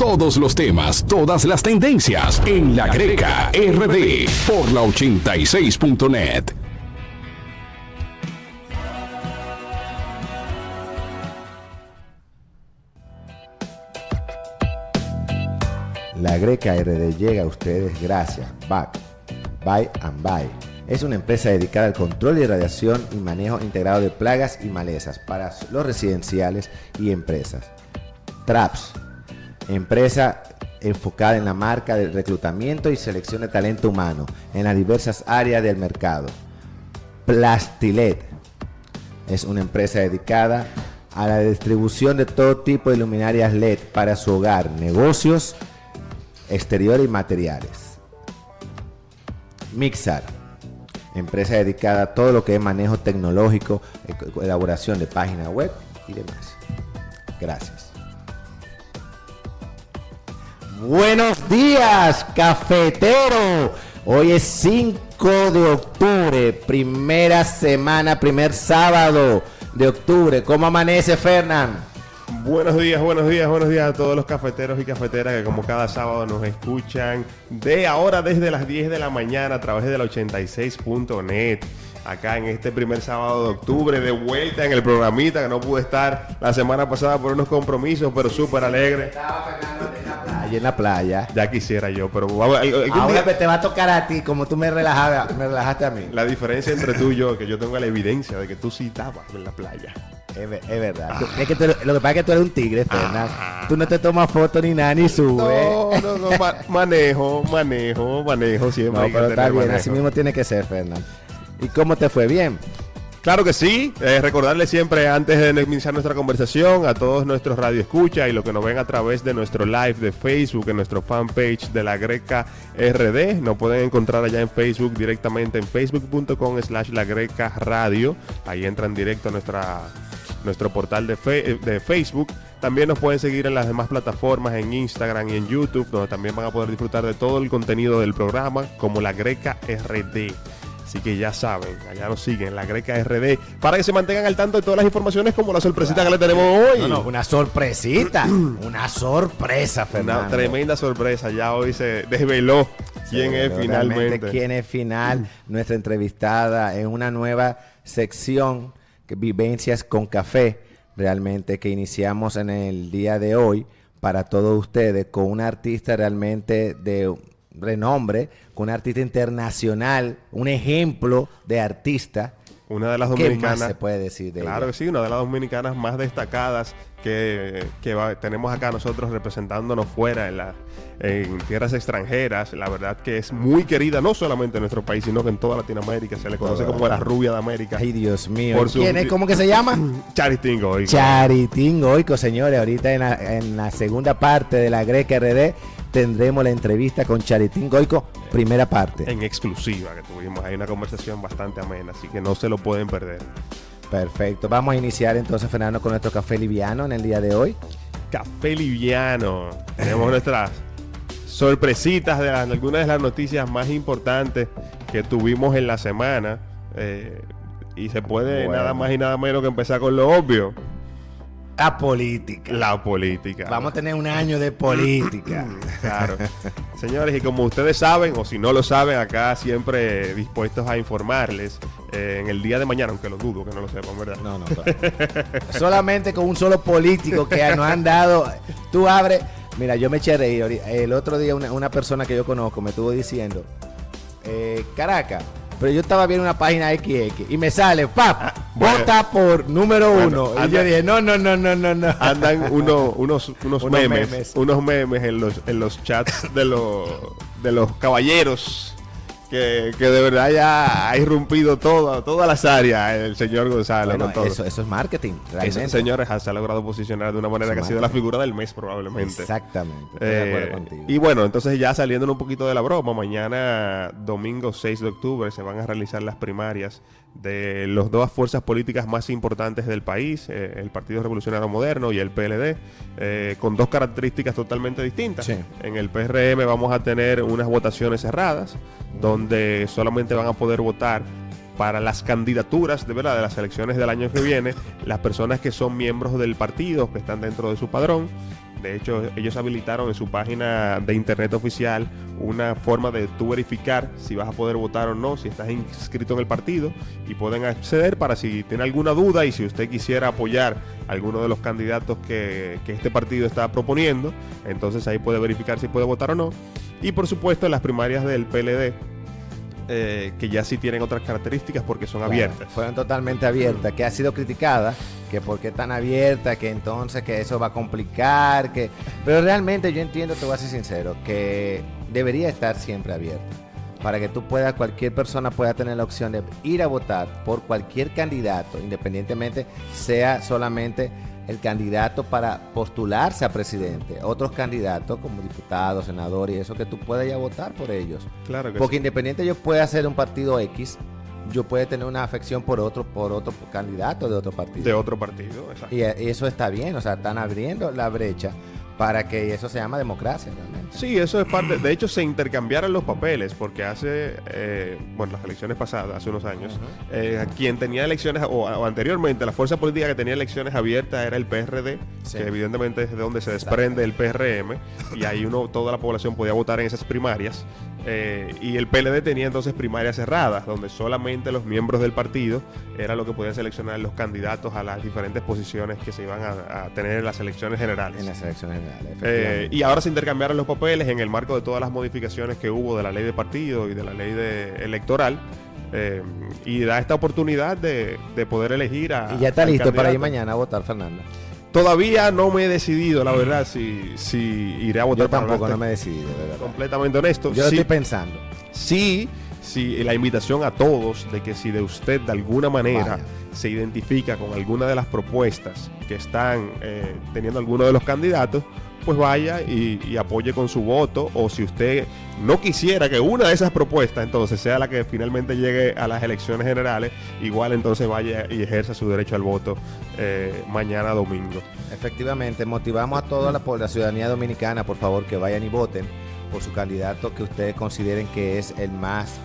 Todos los temas, todas las tendencias en La Greca RD por la 86.net. La Greca RD llega a ustedes gracias. Back, Buy and Buy. Es una empresa dedicada al control y radiación y manejo integrado de plagas y malezas para los residenciales y empresas. Traps, empresa enfocada en la marca de reclutamiento y selección de talento humano en las diversas áreas del mercado. Plastilet es una empresa dedicada a la distribución de todo tipo de luminarias LED para su hogar, negocios, exterior y materiales. Mixar, empresa dedicada a todo lo que es manejo tecnológico, elaboración de páginas web y demás. Gracias. Buenos días, cafetero. Hoy es 5 de octubre, primera semana, primer sábado de octubre. ¿Cómo amanece, Fernán? Buenos días, buenos días, buenos días a todos los cafeteros y cafeteras que como cada sábado nos escuchan de ahora desde las 10 de la mañana a través de la 86.net. Acá en este primer sábado de octubre, de vuelta en el programita que no pude estar la semana pasada por unos compromisos, pero súper alegre. Allí en la playa. Ya quisiera yo, pero ahora te va a tocar a ti, como tú me, relajaba, me relajaste a mí. La diferencia entre tú y yo, que yo tengo la evidencia de que tú sí estabas en la playa. Es, verdad. Es que lo que pasa es que tú eres un tigre, Fernando. Tú no te tomas fotos ni nada, ni subes. No, no, no. manejo, manejo, manejo siempre. No, pero está bien. Así mismo tiene que ser, Fernando. ¿Y cómo te fue? ¿Bien? Claro que sí. Eh, recordarle siempre antes de iniciar nuestra conversación a todos nuestros radio escucha y los que nos ven a través de nuestro live de Facebook, en nuestro fanpage de la Greca RD. Nos pueden encontrar allá en Facebook directamente en facebook.com slash la Greca Radio. Ahí entran directo a nuestra nuestro portal de, eh, de Facebook. También nos pueden seguir en las demás plataformas, en Instagram y en YouTube, donde también van a poder disfrutar de todo el contenido del programa, como la Greca RD. Así que ya saben, allá nos siguen, la Greca RD, para que se mantengan al tanto de todas las informaciones como la sorpresita que le tenemos hoy. No, no, una sorpresita, una sorpresa, Fernando. Una tremenda sorpresa, ya hoy se desveló quién es finalmente. Quién es final, nuestra entrevistada en una nueva sección Vivencias con Café, realmente que iniciamos en el día de hoy para todos ustedes con una artista realmente de renombre, con una artista internacional, un ejemplo de artista. Una de las dominicanas. ¿Qué se puede decir de Claro que sí, una de las dominicanas más destacadas que, tenemos acá nosotros representándonos fuera en, la, en tierras extranjeras. La verdad que es muy querida, no solamente en nuestro país, sino que en toda Latinoamérica. Se le conoce como la rubia de América. Ay, Dios mío. ¿Quién es? ¿Cómo que se llama? Charitín Goico. Charitín Goico, señores. Ahorita en la, en la segunda parte de la Greca RD tendremos la entrevista con Charitín Goico, primera parte. En exclusiva que tuvimos. Hay una conversación bastante amena, así que no se lo pueden perder. Perfecto. Vamos a iniciar entonces, Fernando, con nuestro café liviano en el día de hoy. Café liviano. Tenemos nuestras sorpresitas de, algunas de las noticias más importantes que tuvimos en la semana. Eh, y se puede nada más y nada menos que empezar con lo obvio. La política. La política. Vamos a tener un año de política. claro. Señores, y como ustedes saben, o si no lo saben, acá siempre dispuestos a informarles eh, en el día de mañana, aunque lo dudo que no lo sepan, ¿verdad? No, no. solamente con un solo político que nos han dado. Tú abres. Mira, yo me eché a reír. El otro día una, persona que yo conozco me estuvo diciendo, eh, Caracas pero yo estaba viendo una página XX y me sale, ¡pap! Vota por número uno. y yo dije, no, no, no, no, no, no. Andan uno, unos, unos, memes, unos memes en los, en los chats de los, de los caballeros que, de verdad ya ha irrumpido todo, todas las áreas el señor Gonzalo. Eso, eso, es marketing. Ese señor se ha logrado posicionar de una manera que ha sido la figura del mes probablemente. Exactamente. Eh, y bueno, entonces ya saliendo un poquito de la broma, mañana domingo 6 de octubre se van a realizar las primarias de las dos fuerzas políticas más importantes del país, eh, el Partido Revolucionario Moderno y el PLD, eh, con dos características totalmente distintas. En el PRM vamos a tener unas votaciones cerradas, donde solamente van a poder votar para las candidaturas de, ¿verdad? de las elecciones del año que viene, las personas que son miembros del partido, que están dentro de su padrón, De hecho, ellos habilitaron en su página de internet oficial una forma de tú verificar si vas a poder votar o no, si estás inscrito en el partido y pueden acceder para si tiene alguna duda y si usted quisiera apoyar alguno de los candidatos que, que este partido está proponiendo, entonces ahí puede verificar si puede votar o no. Y por supuesto, en las primarias del PLD, eh, que ya sí tienen otras características porque son Claro, abiertas. Fueron totalmente abiertas, que ha sido criticada, que por qué tan abierta, que entonces que eso va a complicar, que... Pero realmente yo entiendo, te voy a ser sincero, que debería estar siempre abierta. Para que tú puedas, cualquier persona pueda tener la opción de ir a votar por cualquier candidato, independientemente sea solamente el candidato para postularse a presidente. Otros candidatos como diputados, senadores y eso, que tú puedas ir a votar por ellos. Claro que Porque sí. independiente yo pueda ser un partido X, yo puedo tener una afección por otro, por otro candidato de otro partido. de otro partido. exacto. y, eh, y eso está bien, o sea, están abriendo la brecha para que eso se llama democracia realmente. Sí, eso es parte. De hecho, se intercambiaron los papeles porque hace, eh, bueno, las elecciones pasadas, hace unos años, eh, quien tenía elecciones, o, o anteriormente, la fuerza política que tenía elecciones abiertas era el PRD, Sí. que evidentemente es de donde se desprende el PRM, y ahí uno, toda la población podía votar en esas primarias. Eh, y el PLD tenía entonces primarias cerradas, donde solamente los miembros del partido era lo que podían seleccionar los candidatos a las diferentes posiciones que se iban a, a tener en las elecciones generales. En las elecciones generales. Eh, y ahora se intercambiaron los papeles en el marco de todas las modificaciones que hubo de la ley de partido y de la ley de electoral. eh, y da esta oportunidad de, de poder elegir a. Y ya está listo para ir mañana a votar, Fernando. Todavía no me he decidido, la verdad, si, si iré a votar. Yo tampoco no me he decidido, de verdad. Completamente honesto. Yo sí, estoy pensando. sí, sí, la invitación a todos de que si de usted de alguna manera Vaya. se identifica con alguna de las propuestas que están eh, teniendo alguno de los candidatos, pues vaya y, apoye con su voto. O si usted no quisiera que una de esas propuestas entonces sea la que finalmente llegue a las elecciones generales, igual entonces vaya y ejerza su derecho al voto eh, mañana domingo. Efectivamente, motivamos a toda la, la ciudadanía dominicana, por favor, que vayan y voten por su candidato que ustedes consideren que es el más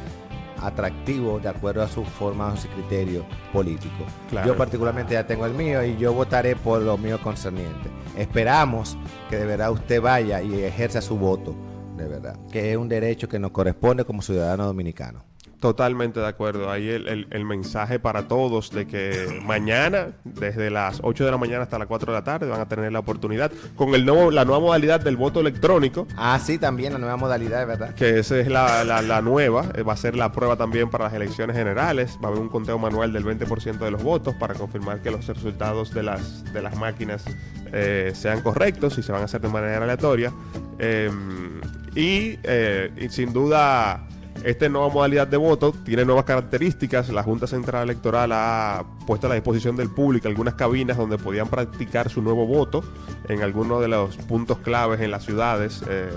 atractivo de acuerdo a sus formas y criterios políticos. Claro. Yo particularmente ya tengo el mío y yo votaré por lo mío concerniente. Esperamos que de verdad usted vaya y ejerza su voto, de verdad, que es un derecho que nos corresponde como ciudadano dominicano. Totalmente de acuerdo. Ahí el, el- el mensaje para todos de que mañana, desde las 8 de la mañana hasta las 4 de la tarde, van a tener la oportunidad con el nuevo, la nueva modalidad del voto electrónico. Ah, sí, también la nueva modalidad, verdad. que esa es la, la- la nueva, eh, va a ser la prueba también para las elecciones generales, va a haber un conteo manual del 20% de los votos para confirmar que los resultados de las, de las máquinas eh, sean correctos y se van a hacer de manera aleatoria. Eh, y, eh, y sin duda, esta nueva modalidad de voto tiene nuevas características. La Junta Central Electoral ha puesto a la disposición del público algunas cabinas donde podían practicar su nuevo voto en algunos de los puntos claves en las ciudades. eh,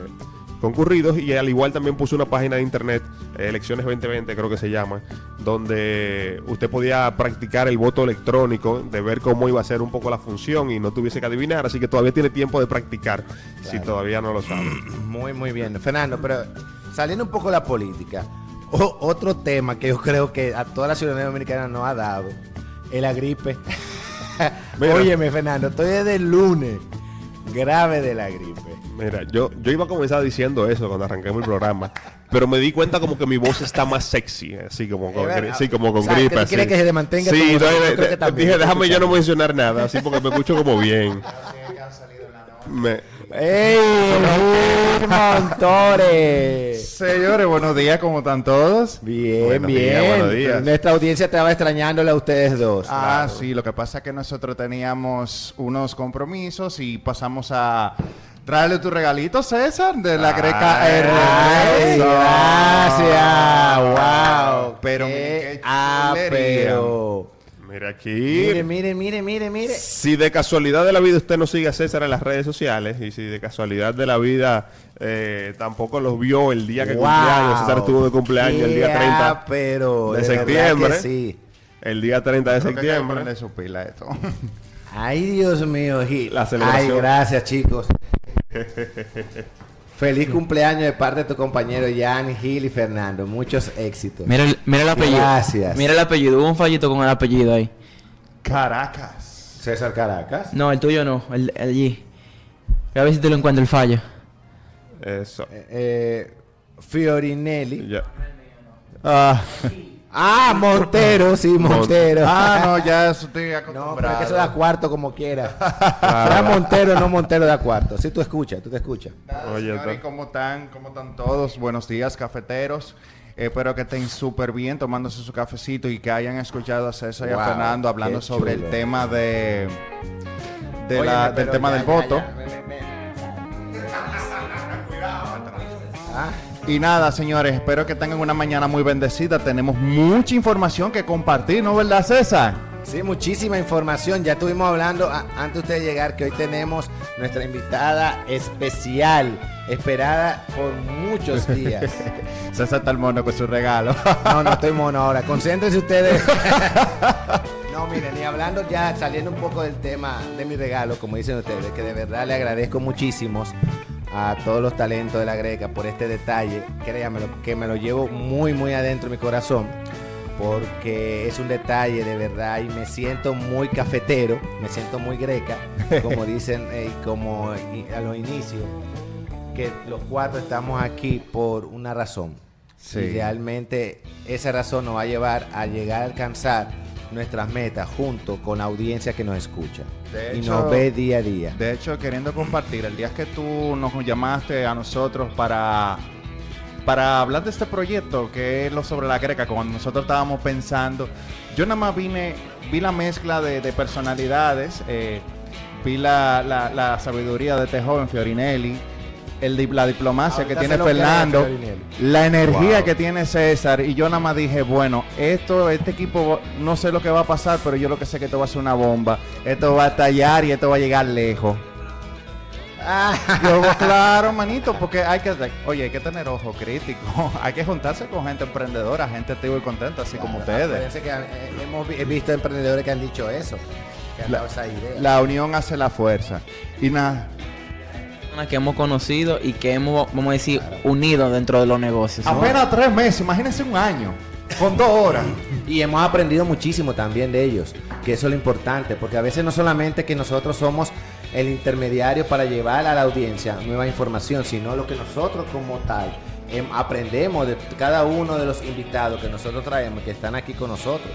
concurridos y al igual también puso una página de internet, Elecciones 2020 creo que se llama, donde usted podía practicar el voto electrónico, de ver cómo iba a ser un poco la función y no tuviese que adivinar, así que todavía tiene tiempo de practicar, si todavía no lo sabe. Muy, muy bien. Fernando, pero saliendo un poco de la política, o- otro tema que yo creo que a toda la ciudadanía dominicana nos ha dado es la gripe. Mira. Óyeme, Fernando, estoy desde el lunes grave de la gripe. Mira, yo, yo iba a comenzar diciendo eso cuando arranquemos el programa, pero me di cuenta como que mi voz está más sexy, así como con, verdad. sí, como con O sea, gripe. ¿tú así. quieres que se mantenga Sí, no, Yo eh, que eh, dije, déjame yo no mencionar nada, así porque me escucho como bien. Me- ¡Ey! Germán Torres! Señores, buenos días, ¿cómo están todos? Bien, Buenos bien. días, buenos días. Nuestra audiencia estaba extrañándole a ustedes dos. Ah, Claro. sí, lo que pasa es que nosotros teníamos unos compromisos y pasamos a traerle tu regalito, César, de la Greca Ay, RD. gracias. Wow. Pero Qué ah, pero. Mira aquí. Mire, mire, mire, mire, mire. Si de casualidad de la vida usted no sigue a César en las redes sociales y si de casualidad de la vida eh, tampoco los vio el día que Wow. cumpleaños, César estuvo de cumpleaños el día Qué 30, ah, pero de septiembre. que sí. el día 30 de Creo que que septiembre. ponerle su pila a esto. Ay, Dios mío, Gil. La celebración. Ay, gracias, chicos. Feliz cumpleaños de parte de tu compañero Jan, Gil y Fernando. Muchos éxitos. Mira el, mira el apellido. Gracias. Mira el apellido. Hubo un fallito con el apellido ahí. Caracas. César Caracas. No, el tuyo no. El, el allí. A ver si te lo encuentro el fallo. Eso. Eh, eh, Fiorinelli. Ya. Ah, Ah, Montero, sí, Montero. ah, no, ya eso estoy No, acostumbrado. pero es que eso da cuarto como quiera. Sea Montero, no Montero da cuarto. Sí, tú escuchas, tú te escuchas. Oye, ¿cómo están? ¿Cómo están todos? Buenos días, cafeteros. Espero que estén súper bien tomándose su cafecito y que hayan escuchado a César y a Fernando hablando sobre el tema de, la- del pero tema ya, del ya, voto. ya, me- me- me- Ah, Y nada, señores, espero que tengan una mañana muy bendecida. Tenemos mucha información que compartir, ¿no verdad, César? Sí, muchísima información. Ya estuvimos hablando a- antes de usted llegar que hoy tenemos nuestra invitada especial, esperada por muchos días. César está el mono con su regalo. No, no estoy mono ahora. Concéntrense ustedes. No, miren, y hablando ya, saliendo un poco del tema de mi regalo, como dicen ustedes, que de verdad le agradezco muchísimo a todos los talentos de la Greca por este detalle. Créanmelo, que me lo llevo muy, muy adentro de mi corazón. Porque es un detalle de verdad y me siento muy cafetero, me siento muy greca, como dicen eh, como a los inicios, que los cuatro estamos aquí por una razón. Sí. Y realmente esa razón nos va a llevar a llegar a alcanzar nuestras metas junto con la audiencia que nos escucha De y hecho- nos ve día a día. De hecho, queriendo compartir, el día que tú nos llamaste a nosotros para, para hablar de este proyecto, que es lo sobre la greca, cuando nosotros estábamos pensando, yo nada más vine, vi la mezcla de, de personalidades, eh, vi la, la- la sabiduría de este joven Fiorinelli, el, la diplomacia Ahorita que tiene Fernando, la energía Wow. que tiene César, y yo nada más dije, bueno, esto, este equipo, no sé lo que va a pasar, pero yo lo que sé que esto va a ser una bomba, esto va a tallar y esto va a llegar lejos. Ah, Yo, claro, manito, porque hay que, oye, hay que tener ojo crítico, hay que juntarse con gente emprendedora, gente activa y contenta, así como ustedes. Acuérdense que eh, hemos vi- he visto emprendedores que han dicho eso, que han La- dado esa idea. La unión hace la fuerza. Y nada, que hemos conocido y que hemos, vamos a decir, unido dentro de los negocios. ¿no? apenas tres meses, imagínense un año, con dos horas. Y hemos aprendido muchísimo también de ellos, que eso es lo importante, porque a veces no solamente que nosotros somos el intermediario para llevar a la audiencia nueva información, sino lo que nosotros como tal em, aprendemos de cada uno de los invitados que nosotros traemos, que están aquí con nosotros.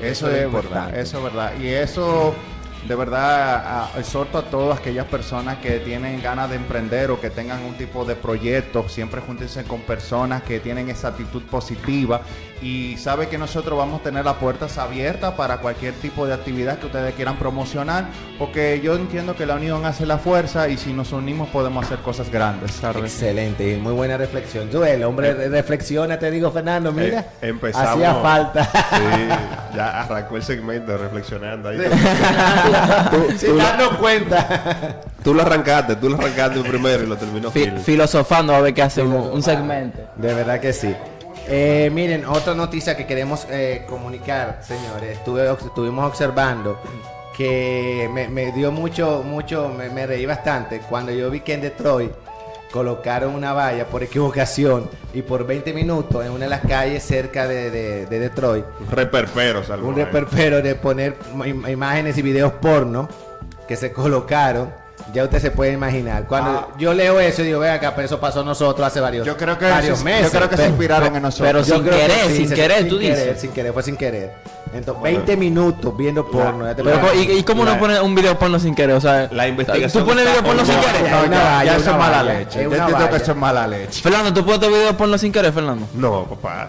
Eso, es importante. verdad, eso es verdad. Y eso, de verdad, exhorto a todas aquellas personas que tienen ganas de emprender o que tengan un tipo de proyecto, siempre júntense con personas que tienen esa actitud positiva y sabe que nosotros vamos a tener las puertas abiertas para cualquier tipo de actividad que ustedes quieran promocionar, porque yo entiendo que la unión hace la fuerza y si nos unimos podemos hacer cosas grandes. Excelente, y muy buena reflexión. Yo, el hombre re- reflexiona, te digo, Fernando, mira, Eh, empezamos. hacía falta. Sí, ya arrancó el segmento reflexionando ahí. Sin darnos cuenta. Tú lo arrancaste, tú lo arrancaste primero y lo terminó Fi- Phil. filosofando a ver qué hace un, un segmento. De verdad que sí. Eh, miren, otra noticia que queremos eh, comunicar, señores. Estuve, estuvimos observando que me, me dio mucho, mucho, me, me reí bastante cuando yo vi que en Detroit colocaron una valla por equivocación y por 20 minutos en una de las calles cerca de, de- de Detroit, Un reperpero, salvo. un reperpero de poner im- imágenes y videos porno que se colocaron. Ya usted se puede imaginar. Cuando Ah. yo leo eso, digo, ve acá, pero eso pasó nosotros hace varios, Yo creo que, varios se- meses. yo creo que se Pero- inspiraron en nosotros. pero yo sin creo que querer, sin se- querer, tú querer, dices. Sin querer, fue sin querer. Entonces, 20 minutos viendo porno. ya te Pero, ¿y, y cómo La- no pones un video porno sin querer? O sea, La investigación ¿Tú pones video porno sin querer? Ya, No, ya, ya eso es mala leche. es Yo entiendo que eso es mala leche. Fernando, ¿tú pones video porno sin querer, Fernando? No, papá.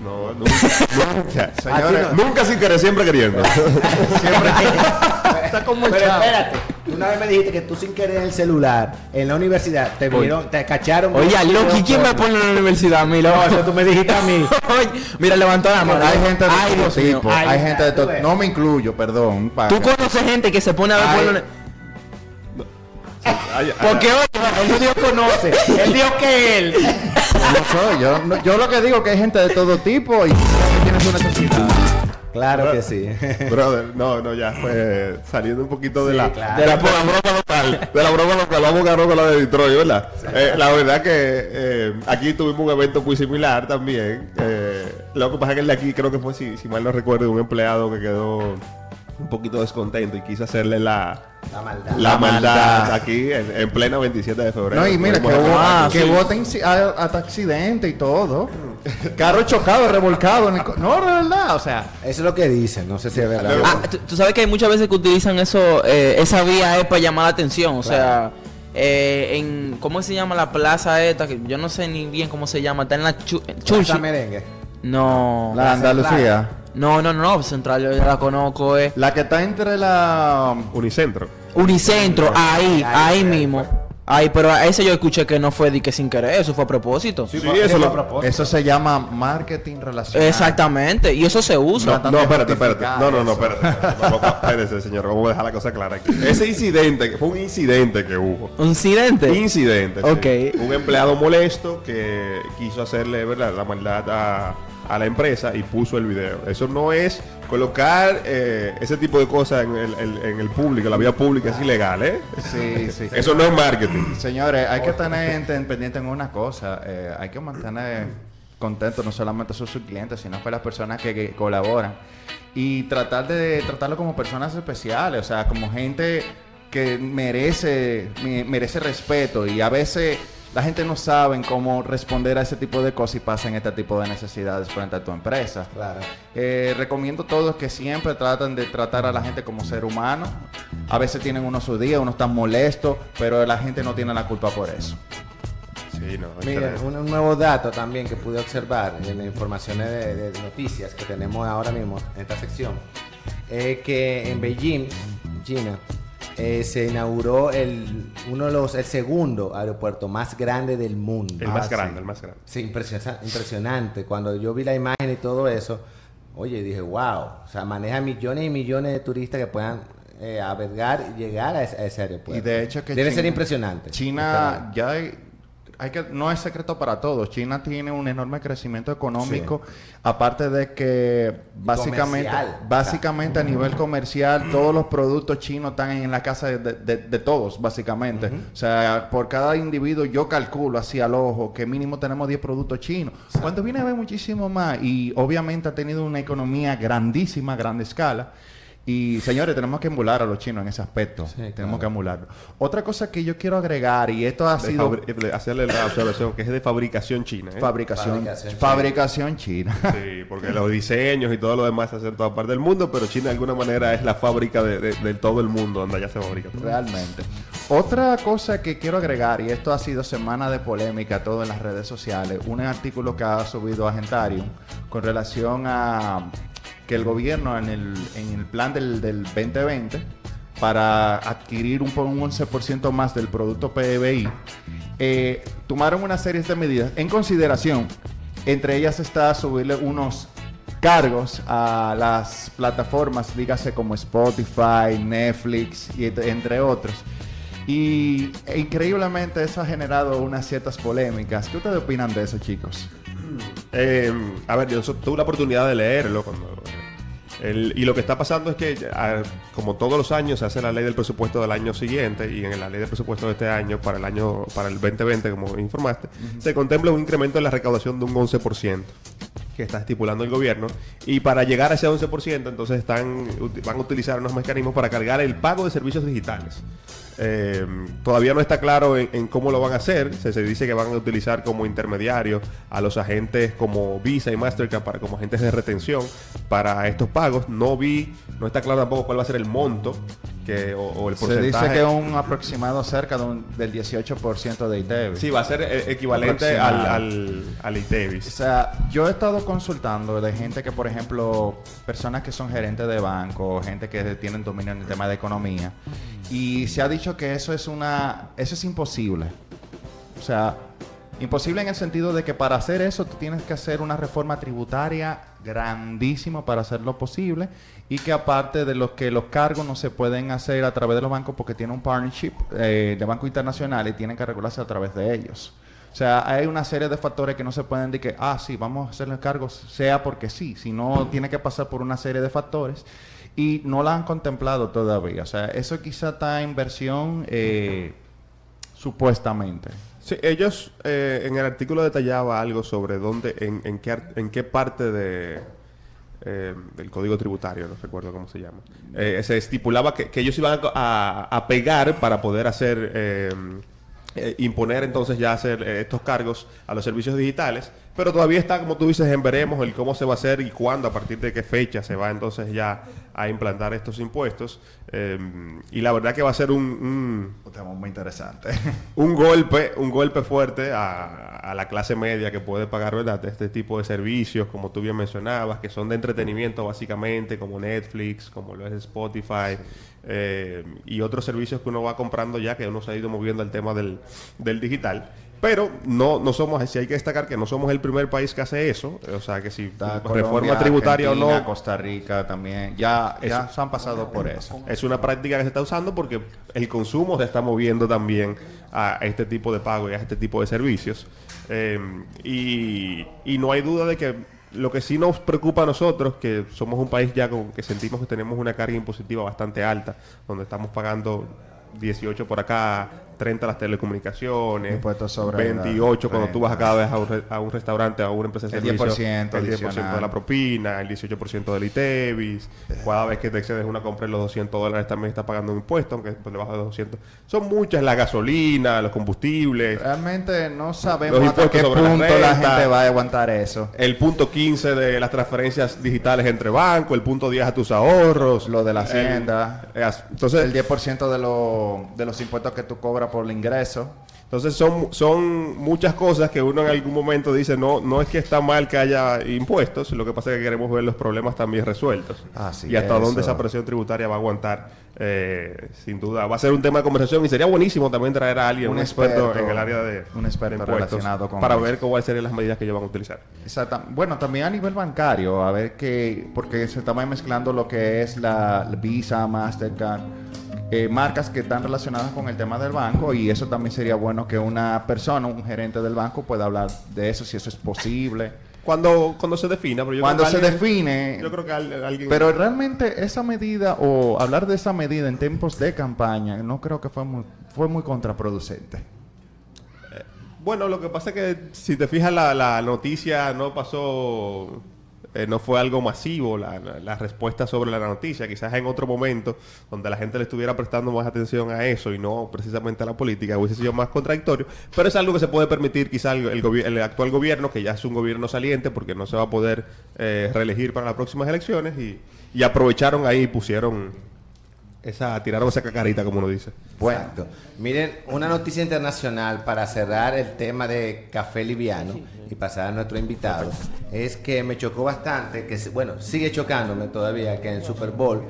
No, nunca. nunca. Señores, A Nunca sin querer, siempre queriendo. Está como el Pero espérate, una vez me dijiste que tú sin querer el celular, en la universidad, te vieron, te cacharon. Oye, Loki, ¿quién me porno. pone en la universidad? Mira, No, eso tú me dijiste a mí. Oye, mira, levantó la mano. Hay gente de Ay, todo Dios tipo. Hay gente de todo. No me incluyo, perdón. ¿Tú conoces gente que se pone a ver? Ay, ay, Porque, oye, Él Dios conoce. Él dijo que él. No soy. Yo, no- yo lo que digo que hay gente de todo tipo y que tiene su necesidad. Claro que sí. Brother, no, no, ya fue saliendo un poquito de la claro. de la, de la broma local, de la broma local, vamos a con la de Detroit, ¿verdad? Eh, la verdad que eh, aquí tuvimos un evento muy similar también. Eh, lo que pasa es que el de aquí creo que fue, si, si mal no recuerdo, un empleado que quedó un poquito descontento y quiso hacerle la, La maldad. la La maldad maldad. aquí en, en pleno 27 de febrero. No, y mira, que ah, que sí. hubo hasta accidente y todo. Carro chocado, revolcado. En el co- no, de verdad, o sea. Eso es lo que dicen, no sé si es verdad. Ah, tú, tú sabes que hay muchas veces que utilizan eso, eh, esa vía es para llamar la atención. O sea, eh, en. ¿Cómo se llama la plaza esta? Que yo no sé ni bien cómo se llama. Está en la chu- merengue. No. La La Andalucía. No, no, no. Central yo ya la conozco. Es La que está entre la. Unicentro. Unicentro. Ahí, Ahí, mismo. Ahí, pero a ese yo escuché que no fue de que sin querer. Eso fue a propósito. Sí, fue- eso fue lo- a propósito. Eso se llama marketing relacional. Exactamente. Y eso se usa. No, no, espérate, espérate. No, no, no, eso. espérate. espérate. Espérese, señor. Vamos a dejar la cosa clara aquí. Ese incidente, fue un incidente que hubo. ¿Un incidente? Incidente. sí. Ok. Un empleado molesto que quiso hacerle ¿verdad? la maldad a, a la empresa y puso el video. Eso no es colocar eh, ese tipo de cosas en el, en el público, en la vía pública, es ilegal, ¿eh? Sí, sí. Eso no es marketing. Señores, hay que tener en- pendiente en una cosa. eh, hay que mantener contentos no solamente a sus clientes, sino para las personas que, que colaboran. Y tratar de tratarlo como personas especiales, o sea, como gente que merece, me- merece respeto. Y a veces la gente no sabe cómo responder a ese tipo de cosas y pasan este tipo de necesidades frente a tu empresa. Claro. Eh, recomiendo a todos que siempre traten de tratar a la gente como ser humano. A veces tienen uno su día, uno está molesto, pero la gente no tiene la culpa por eso. Sí, no. Mira, un, un nuevo dato también que pude observar en las informaciones de, de noticias que tenemos ahora mismo en esta sección, es que en Beijing, China, eh, se inauguró el, uno de los, el segundo aeropuerto más grande del mundo. El más Ah, grande, sí. el más grande. Sí, impresiona- impresionante. Cuando yo vi la imagen y todo eso, oye, dije, wow. O sea, maneja millones y millones de turistas que puedan eh, albergar y llegar a ese, a ese aeropuerto. Y de hecho que Debe China- ser impresionante. China ya hay, que no es secreto para todos. China tiene un enorme crecimiento económico, aparte de que básicamente comercial. básicamente a nivel comercial todos los productos chinos están en la casa de, de- de todos, básicamente. O sea, por cada individuo yo calculo así al ojo que mínimo tenemos 10 productos chinos. Cuando viene a ver muchísimo más y obviamente ha tenido una economía grandísima, a grande escala. Y señores, tenemos que emular a los chinos en ese aspecto. tenemos claro. que emularlo. Otra cosa que yo quiero agregar, y esto ha De sido hacerle la observación que es de fabricación china. ¿eh? fabricación, Fabricación fabricación, china. Sí, porque los diseños y todo lo demás se hacen en toda parte del mundo, pero China de alguna manera es la fábrica de, de- de todo el mundo donde allá se fabrica. todo. Realmente. Otra cosa que quiero agregar, y esto ha sido semana de polémica todo en las redes sociales, un artículo que ha subido Agentarium con relación a que el gobierno en el, en el plan del, del 2020 para adquirir un, un 11% más del producto PBI, eh, tomaron una serie de medidas en consideración. Entre ellas está subirle unos cargos a las plataformas, dígase como Spotify, Netflix y entre otros. Y e increíblemente eso ha generado unas ciertas polémicas. ¿Qué ustedes opinan de eso, chicos? Eh, a ver, yo tuve la oportunidad de leerlo cuando... el- y lo que está pasando es que, como todos los años, se hace la ley del presupuesto del año siguiente y en la ley del presupuesto de este año, para el año para el 2020, como informaste, se contempla un incremento en la recaudación de un 11% que está estipulando el gobierno y para llegar a ese 11% entonces están van a utilizar unos mecanismos para cargar el pago de servicios digitales. Eh, todavía no está claro en, cómo lo van a hacer. Se, se dice que van a utilizar como intermediarios a los agentes como Visa y Mastercard para, como agentes de retención para estos pagos. No vi, no está claro tampoco cuál va a ser el monto que, o, o el Se porcentaje. dice que un aproximado cerca de un- del 18% de ITEVI. Sí, va a ser eh, equivalente al, al, al O ITEVIS. sea, yo he estado consultando de gente que, por ejemplo, personas que son gerentes de banco, gente que tienen dominio en el tema de economía, y se ha dicho que eso es una, eso es imposible. O sea, imposible en el sentido de que para hacer eso tú tienes que hacer una reforma tributaria grandísima para hacerlo posible y que aparte de los que los cargos no se pueden hacer a través de los bancos porque tiene un partnership eh, de bancos internacionales y tienen que regularse a través de ellos. O sea, hay una serie de factores que no se pueden decir que, ah, sí, vamos a hacerle cargos, sea porque sí, sino tiene que pasar por una serie de factores y no la han contemplado todavía. O sea, eso quizá está en versión eh, supuestamente. Sí, ellos eh, en el artículo detallaba algo sobre dónde, en, en qué, en qué parte de, eh, el código tributario, no recuerdo cómo se llama. Eh, se estipulaba que, que ellos iban a, a- pegar para poder hacer, eh, imponer entonces ya hacer estos cargos a los servicios digitales, pero todavía está, como tú dices, en veremos el cómo se va a hacer y cuándo, a partir de qué fecha se va entonces ya a implantar estos impuestos. Eh, y la verdad que va a ser un- un, Un tema muy interesante. un golpe, un golpe fuerte a, a la clase media que puede pagar ¿verdad? este tipo de servicios, como tú bien mencionabas, que son de entretenimiento básicamente, como Netflix, como lo es Spotify, eh, y otros servicios que uno va comprando ya que uno se ha ido moviendo al tema del, del digital. Pero no, no somos, si hay que destacar que no somos el primer país que hace eso, o sea que si Está reforma Colombia, tributaria o no, Costa Rica también. Ya, ya se han pasado por eso. es una práctica que se está usando porque el consumo se está moviendo también a este tipo de pago y a este tipo de servicios. Eh, y, y no hay duda de que lo que sí nos preocupa a nosotros, que somos un país ya con que sentimos que tenemos una carga impositiva bastante alta, donde estamos pagando 18 por acá, 30 las telecomunicaciones, Impuestos sobre la 28 cuando tú vas a cada vez a un, re- a un restaurante, a una empresa de El servicios, 10% el 10% de la propina, el 18% del ITEVIS, cada vez que te excedes una compra en los 200 dólares también estás pagando un impuesto, aunque por debajo de 200. Son muchas, la gasolina, los combustibles, Realmente no sabemos hasta qué la punto la, gente va a aguantar eso. el punto 15 de las transferencias digitales entre bancos, el punto 10 a tus ahorros. Lo de la el- hacienda. eh, as- entonces, El 10% de, lo- de los impuestos que tú cobras por el ingreso. Entonces son, son muchas cosas que uno en algún momento dice, no, no es que está mal que haya impuestos, lo que pasa es que queremos ver los problemas también resueltos. Así y hasta es, dónde eso. esa presión tributaria va a aguantar, eh, sin duda. Va a ser un tema de conversación y sería buenísimo también traer a alguien, un, Un experto, experto, en el área de, un experto de relacionado con para eso. ver cuáles serían las medidas que ellos van a utilizar. Exacta- Bueno, también a nivel bancario, a ver qué, porque se está mezclando lo que es la Visa, Mastercard, eh, marcas que están relacionadas con el tema del banco y eso también sería bueno que una persona, un gerente del banco pueda hablar de eso, si eso es posible. Cuando, cuando se defina, pero yo Cuando creo se que alguien- define, Yo creo que al- alguien... pero realmente esa medida o hablar de esa medida en tiempos de campaña, no creo que fue muy, fue muy contraproducente. Bueno, lo que pasa es que si te fijas la, la noticia no pasó, eh, no fue algo masivo la, respuesta sobre la noticia. Quizás en otro momento donde la gente le estuviera prestando más atención a eso y no precisamente a la política hubiese sido más contradictorio. Pero es algo que se puede permitir quizás el, el el actual gobierno, que ya es un gobierno saliente porque no se va a poder eh, reelegir para las próximas elecciones y, y aprovecharon ahí y pusieron esa, tiraron esa cacarita como uno dice. Bueno, miren, una noticia internacional para cerrar el tema de café liviano y pasar a nuestro invitado es que me chocó bastante, que bueno, sigue chocándome todavía que en el Super Bowl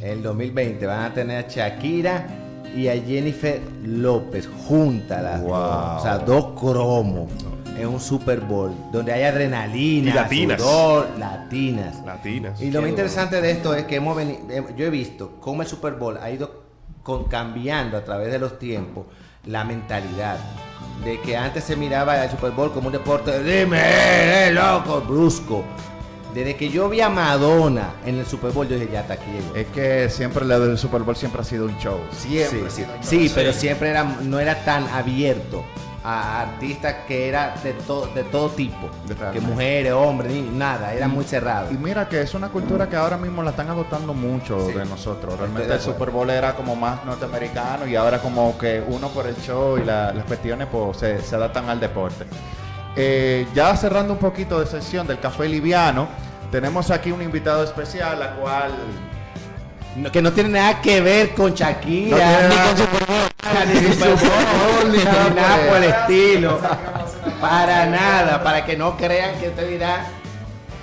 el 2020 van a tener a Shakira y a Jennifer López juntas dos, o sea, dos cromos en un Super Bowl donde hay adrenalina, Y latinas. sudor, latinas. Latinas. Y lo más interesante de esto es que hemos veni- eh, yo he visto cómo el Super Bowl ha ido con- cambiando a través de los tiempos la mentalidad. De que antes se miraba el Super Bowl como un deporte de dime, loco, brusco. Desde que yo vi a Madonna en el Super Bowl, yo dije, ya hasta aquí llegó. Es que siempre lo del Super Bowl siempre ha sido un show. Siempre Sí, ha sido un show. sí, pero siempre era, no era tan abierto a artistas que era de, to- de todo tipo. Que Realmente. mujeres, hombres, ni nada, era muy cerrado. Y mira que es una cultura que ahora mismo la están adoptando mucho Sí. de nosotros. Estoy Realmente de el. Super Bowl era como más norteamericano y ahora como que uno por el show y la- las cuestiones pues se, se adaptan al deporte. Eh, ya cerrando un poquito de sesión del café liviano, tenemos aquí un invitado especial, la cual No- que no tiene nada que ver con Shakira, No ni con ni Ni nada por el estilo. Para nada, para que no crean que usted dirá,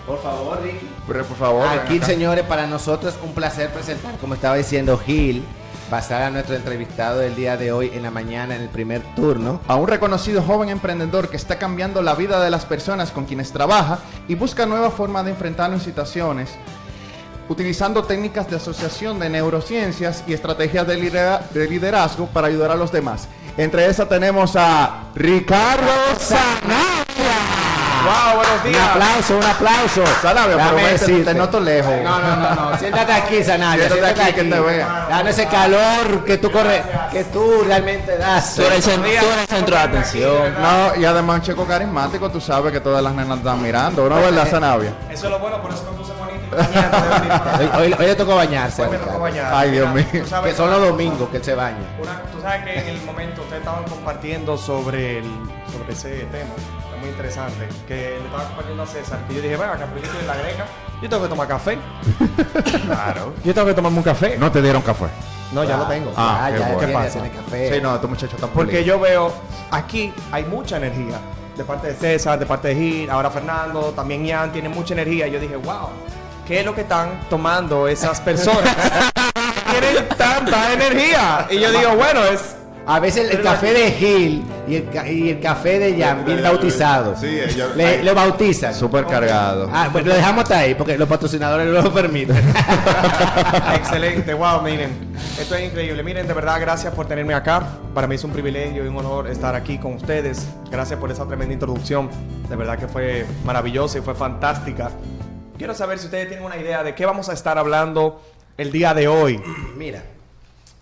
por favor, Ricky. Por favor, Aquí, señores, para nosotros un placer presentar, como estaba diciendo Gil, pasar a nuestro entrevistado del día de hoy en la mañana, en el primer turno. a un reconocido joven emprendedor que está cambiando la vida de las personas con quienes trabaja y busca nuevas formas de enfrentarnos en situaciones, utilizando técnicas de asociación de neurociencias y estrategias de, lidera- de liderazgo para ayudar a los demás. Entre esas tenemos a Ricardo Sanabria. ¡Wow! Buenos días. Un aplauso, un aplauso. Sanabria, pero Déjame vete, decirte. te noto lejos. No, no, no, no. Siéntate aquí, Sanabria. Siéntate aquí, que te vea. Dame ese calor que tú corres, que tú realmente das. Tú eres el centro, tú eres el centro de atención. No, y además un chico carismático, tú sabes que todas las nenas están mirando, ¿no verdad, Sanabria? Eso es lo bueno, por eso Mañana Hoy, acá. hoy- hoy le tocó bañarse. Hoy me tocó Ricardo. bañar. Ay, Dios mío. Que son los domingos que él se baña. Una- tú sabes que en el momento ustedes estaban compartiendo sobre, el, sobre ese tema, está muy interesante, que le estaba compartiendo a César, que yo dije, bueno, acá pero yo estoy en la greca, yo tengo que tomar café. Claro. Yo tengo que tomarme un café. No te dieron café. No, ya lo tengo. Ah, Ah, qué ya, bueno. tiene- ¿Qué pasa? café. Sí, no, estos muchachos están Porque yo veo, aquí hay mucha energía, de parte de César, de parte de Gil, ahora Fernando, también Ian, tiene mucha energía. Yo dije, wow, ¿qué es lo que están tomando esas personas? Tienen tanta energía. Y yo digo, bueno, es... A veces el, café de Gil y el, ca- y el café de Jan, bien bautizado. Sí, ellos- Le, lo bautizan. Súper cargado. Ah, pues lo dejamos hasta ahí porque los patrocinadores no lo permiten. Excelente, wow, miren, esto es increíble. Miren, de verdad, gracias por tenerme acá. Para mí es un privilegio y un honor estar aquí con ustedes. Gracias por esa tremenda introducción. De verdad que fue maravillosa y fue fantástica. Quiero saber si ustedes tienen una idea de qué vamos a estar hablando el día de hoy. Mira,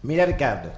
mira Ricardo.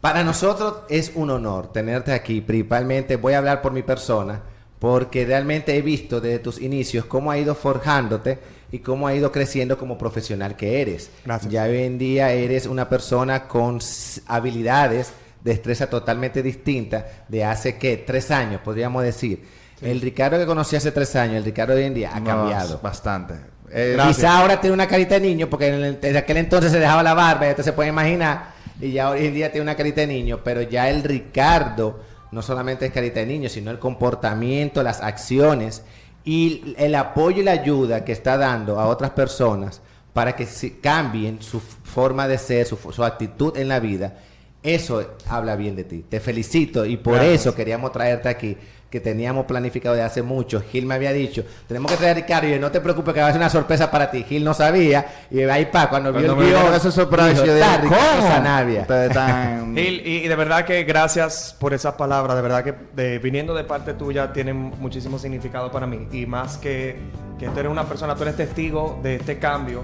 Para nosotros es un honor tenerte aquí. Principalmente voy a hablar por mi persona, porque realmente he visto desde tus inicios cómo ha ido forjándote y cómo ha ido creciendo como profesional que eres. Gracias. Ya hoy en día eres una persona con habilidades, destreza totalmente distinta de hace que tres años, podríamos decir. El Ricardo que conocí hace tres años, el Ricardo de hoy en día ha No, cambiado. Bastante. Eh. Quizá ahora tiene una carita de niño, porque en, el- en aquel entonces se dejaba la barba, ya te se puede imaginar, y ya hoy en día tiene una carita de niño, pero ya el Ricardo no solamente es carita de niño, sino el comportamiento, las acciones y el apoyo y la ayuda que está dando a otras personas para que se cambien su forma de ser, su, actitud en la vida. Eso habla bien de ti. Te felicito y por Gracias. eso queríamos traerte aquí, que teníamos planificado de hace mucho. Gil me había dicho, tenemos que traer a Ricardo y yo, no te preocupes que va a ser una sorpresa para ti. Gil no sabía y ahí pa, cuando, vio Cuando el me guion, surprise, dijo, yo dije, "Ta, Ricardo ¿cómo? Sanabria". Ustedes están... Gil, y, y de verdad que gracias por esas palabras. De verdad que de- viniendo de parte tuya tienen muchísimo significado para mí. Y más que, que tú eres una persona, tú eres testigo de este cambio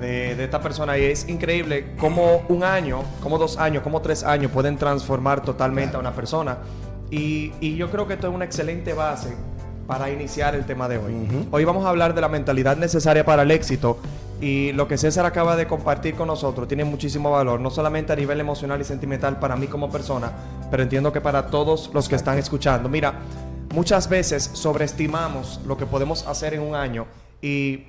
de, de esta persona. Y es increíble cómo un año, como dos años, como tres años pueden transformar totalmente a una persona. Y, y yo creo que esto es una excelente base para iniciar el tema de hoy. Hoy vamos a hablar de la mentalidad necesaria para el éxito y lo que César acaba de compartir con nosotros tiene muchísimo valor, no solamente a nivel emocional y sentimental para mí como persona, pero entiendo que para todos los que están escuchando. Mira, muchas veces sobreestimamos lo que podemos hacer en un año y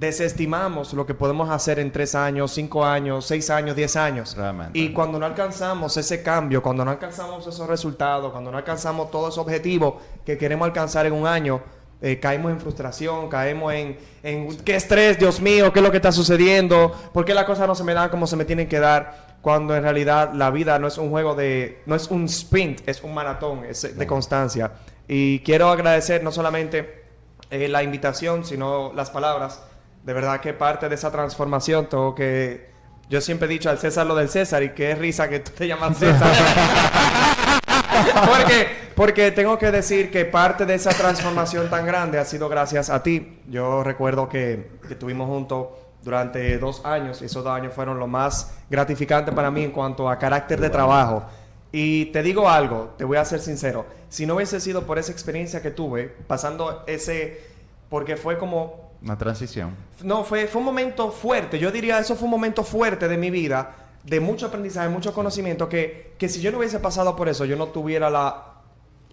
desestimamos lo que podemos hacer en tres años, cinco años, seis años, diez años. Realmente. Y cuando no alcanzamos ese cambio, cuando no alcanzamos esos resultados, cuando no alcanzamos todos esos objetivos que queremos alcanzar en un año, eh, caemos en frustración, caemos en, en qué estrés, Dios mío, qué es lo que está sucediendo, por qué las cosas no se me dan como se me tienen que dar, cuando en realidad la vida no es un juego de, no es un sprint, es un maratón, es de constancia. Y quiero agradecer no solamente eh, la invitación, sino las palabras. De verdad que parte de esa transformación tengo que... Yo siempre he dicho al César lo del César y qué risa que tú te llamas César. porque, porque tengo que decir que parte de esa transformación tan grande ha sido gracias a ti. Yo recuerdo que, que estuvimos juntos durante dos años y esos dos años fueron lo más gratificante para mí en cuanto a carácter de trabajo. Y te digo algo, te voy a ser sincero, si no hubiese sido por esa experiencia que tuve, pasando ese, porque fue como Una transición. no, fue, fue un momento fuerte. Yo diría, eso fue un momento fuerte de mi vida, de mucho aprendizaje, mucho conocimiento, que, que si yo no hubiese pasado por eso, yo no tuviera la,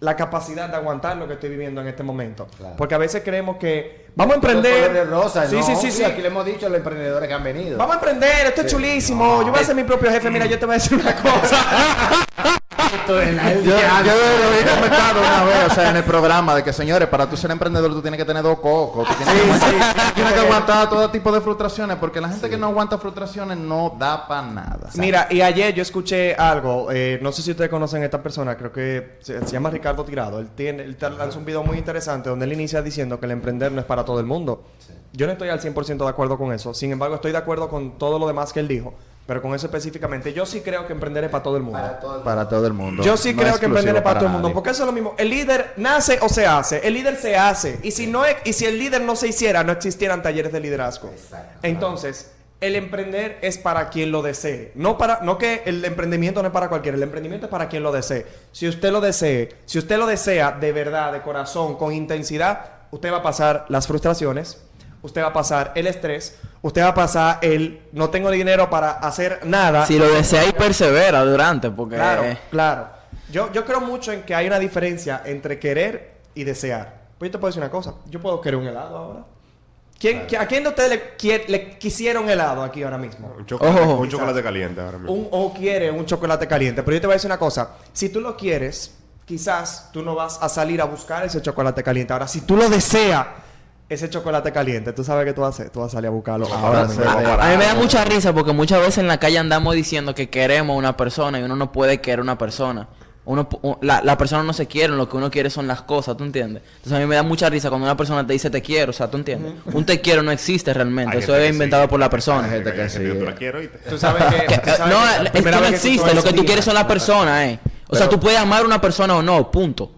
la capacidad de aguantar lo que estoy viviendo en este momento. Claro. Porque a veces creemos que vamos a emprender. de rosa, sí, ¿no? sí, sí, sí. Aquí le hemos dicho a los emprendedores que han venido. Vamos a emprender, esto es Sí. chulísimo. Yo voy a ser mi propio jefe. Mira, yo te voy a decir una cosa. La- Yo, yo lo he comentado una vez, o sea, en el programa, de que señores, para tú ser emprendedor tú tienes que tener dos cocos, tú tienes, que, aguantar, tienes que aguantar todo tipo de frustraciones, porque la gente que no aguanta frustraciones no da para nada. Mira, y ayer yo escuché algo, eh, no sé si ustedes conocen a esta persona, creo que se, se llama Ricardo Tirado. Él, tiene, él lanza un video muy interesante donde él inicia diciendo que el emprender no es para todo el mundo. Yo no estoy al 100% de acuerdo con eso, sin embargo estoy de acuerdo con todo lo demás que él dijo, pero con eso específicamente, yo sí creo que emprender es para todo el mundo. Para todo el para todo el mundo. Yo sí No creo que emprender es para todo el mundo, porque eso es lo mismo. El líder nace o se hace. El líder se hace. Y si no es- y si el líder no se hiciera, no existieran talleres de liderazgo. Exacto. Entonces, el emprender es para quien lo desee. No para, no que el emprendimiento no es para cualquiera, el emprendimiento es para quien lo desee. Si usted lo desee, si usted lo desea de verdad, de corazón, con intensidad, usted va a pasar las frustraciones, usted va a pasar el estrés, usted va a pasar el no tengo dinero para hacer nada. Si lo desea y persevera durante, porque... Claro, claro. Yo, yo creo mucho en que hay una diferencia entre querer y desear. Pues yo te puedo decir una cosa. Yo puedo querer un helado ahora. ¿Quién, ¿A quién de ustedes le, le quisiera un helado aquí ahora mismo? Un chocolate, Ojo. un chocolate caliente ahora mismo. Un, o quiere un chocolate caliente. Pero yo te voy a decir una cosa. Si tú lo quieres, quizás tú no vas a salir a buscar ese chocolate caliente. Ahora, si tú lo deseas, ese chocolate caliente, tú sabes que tú vas a hacer. Tú vas a salir a buscarlo. Ahora mismo. A mí me da mucha risa porque muchas veces en la calle andamos diciendo que queremos a una persona y uno no puede querer a una persona. Uno, la, la persona no se quiere, lo que uno quiere son las cosas, ¿tú entiendes? Entonces a mí me da mucha risa cuando una persona te dice te quiero, o sea, ¿tú entiendes? Un te quiero no existe realmente, Hay eso es inventado sí. por la persona. Hay gente que que sí. sí, Yo te la quiero, ¿oíste? Tú sabes que. Que- tú sabes no, que es que no existe, lo que tú quieres son las personas, eh. O sea, tú puedes amar a una persona o no, punto.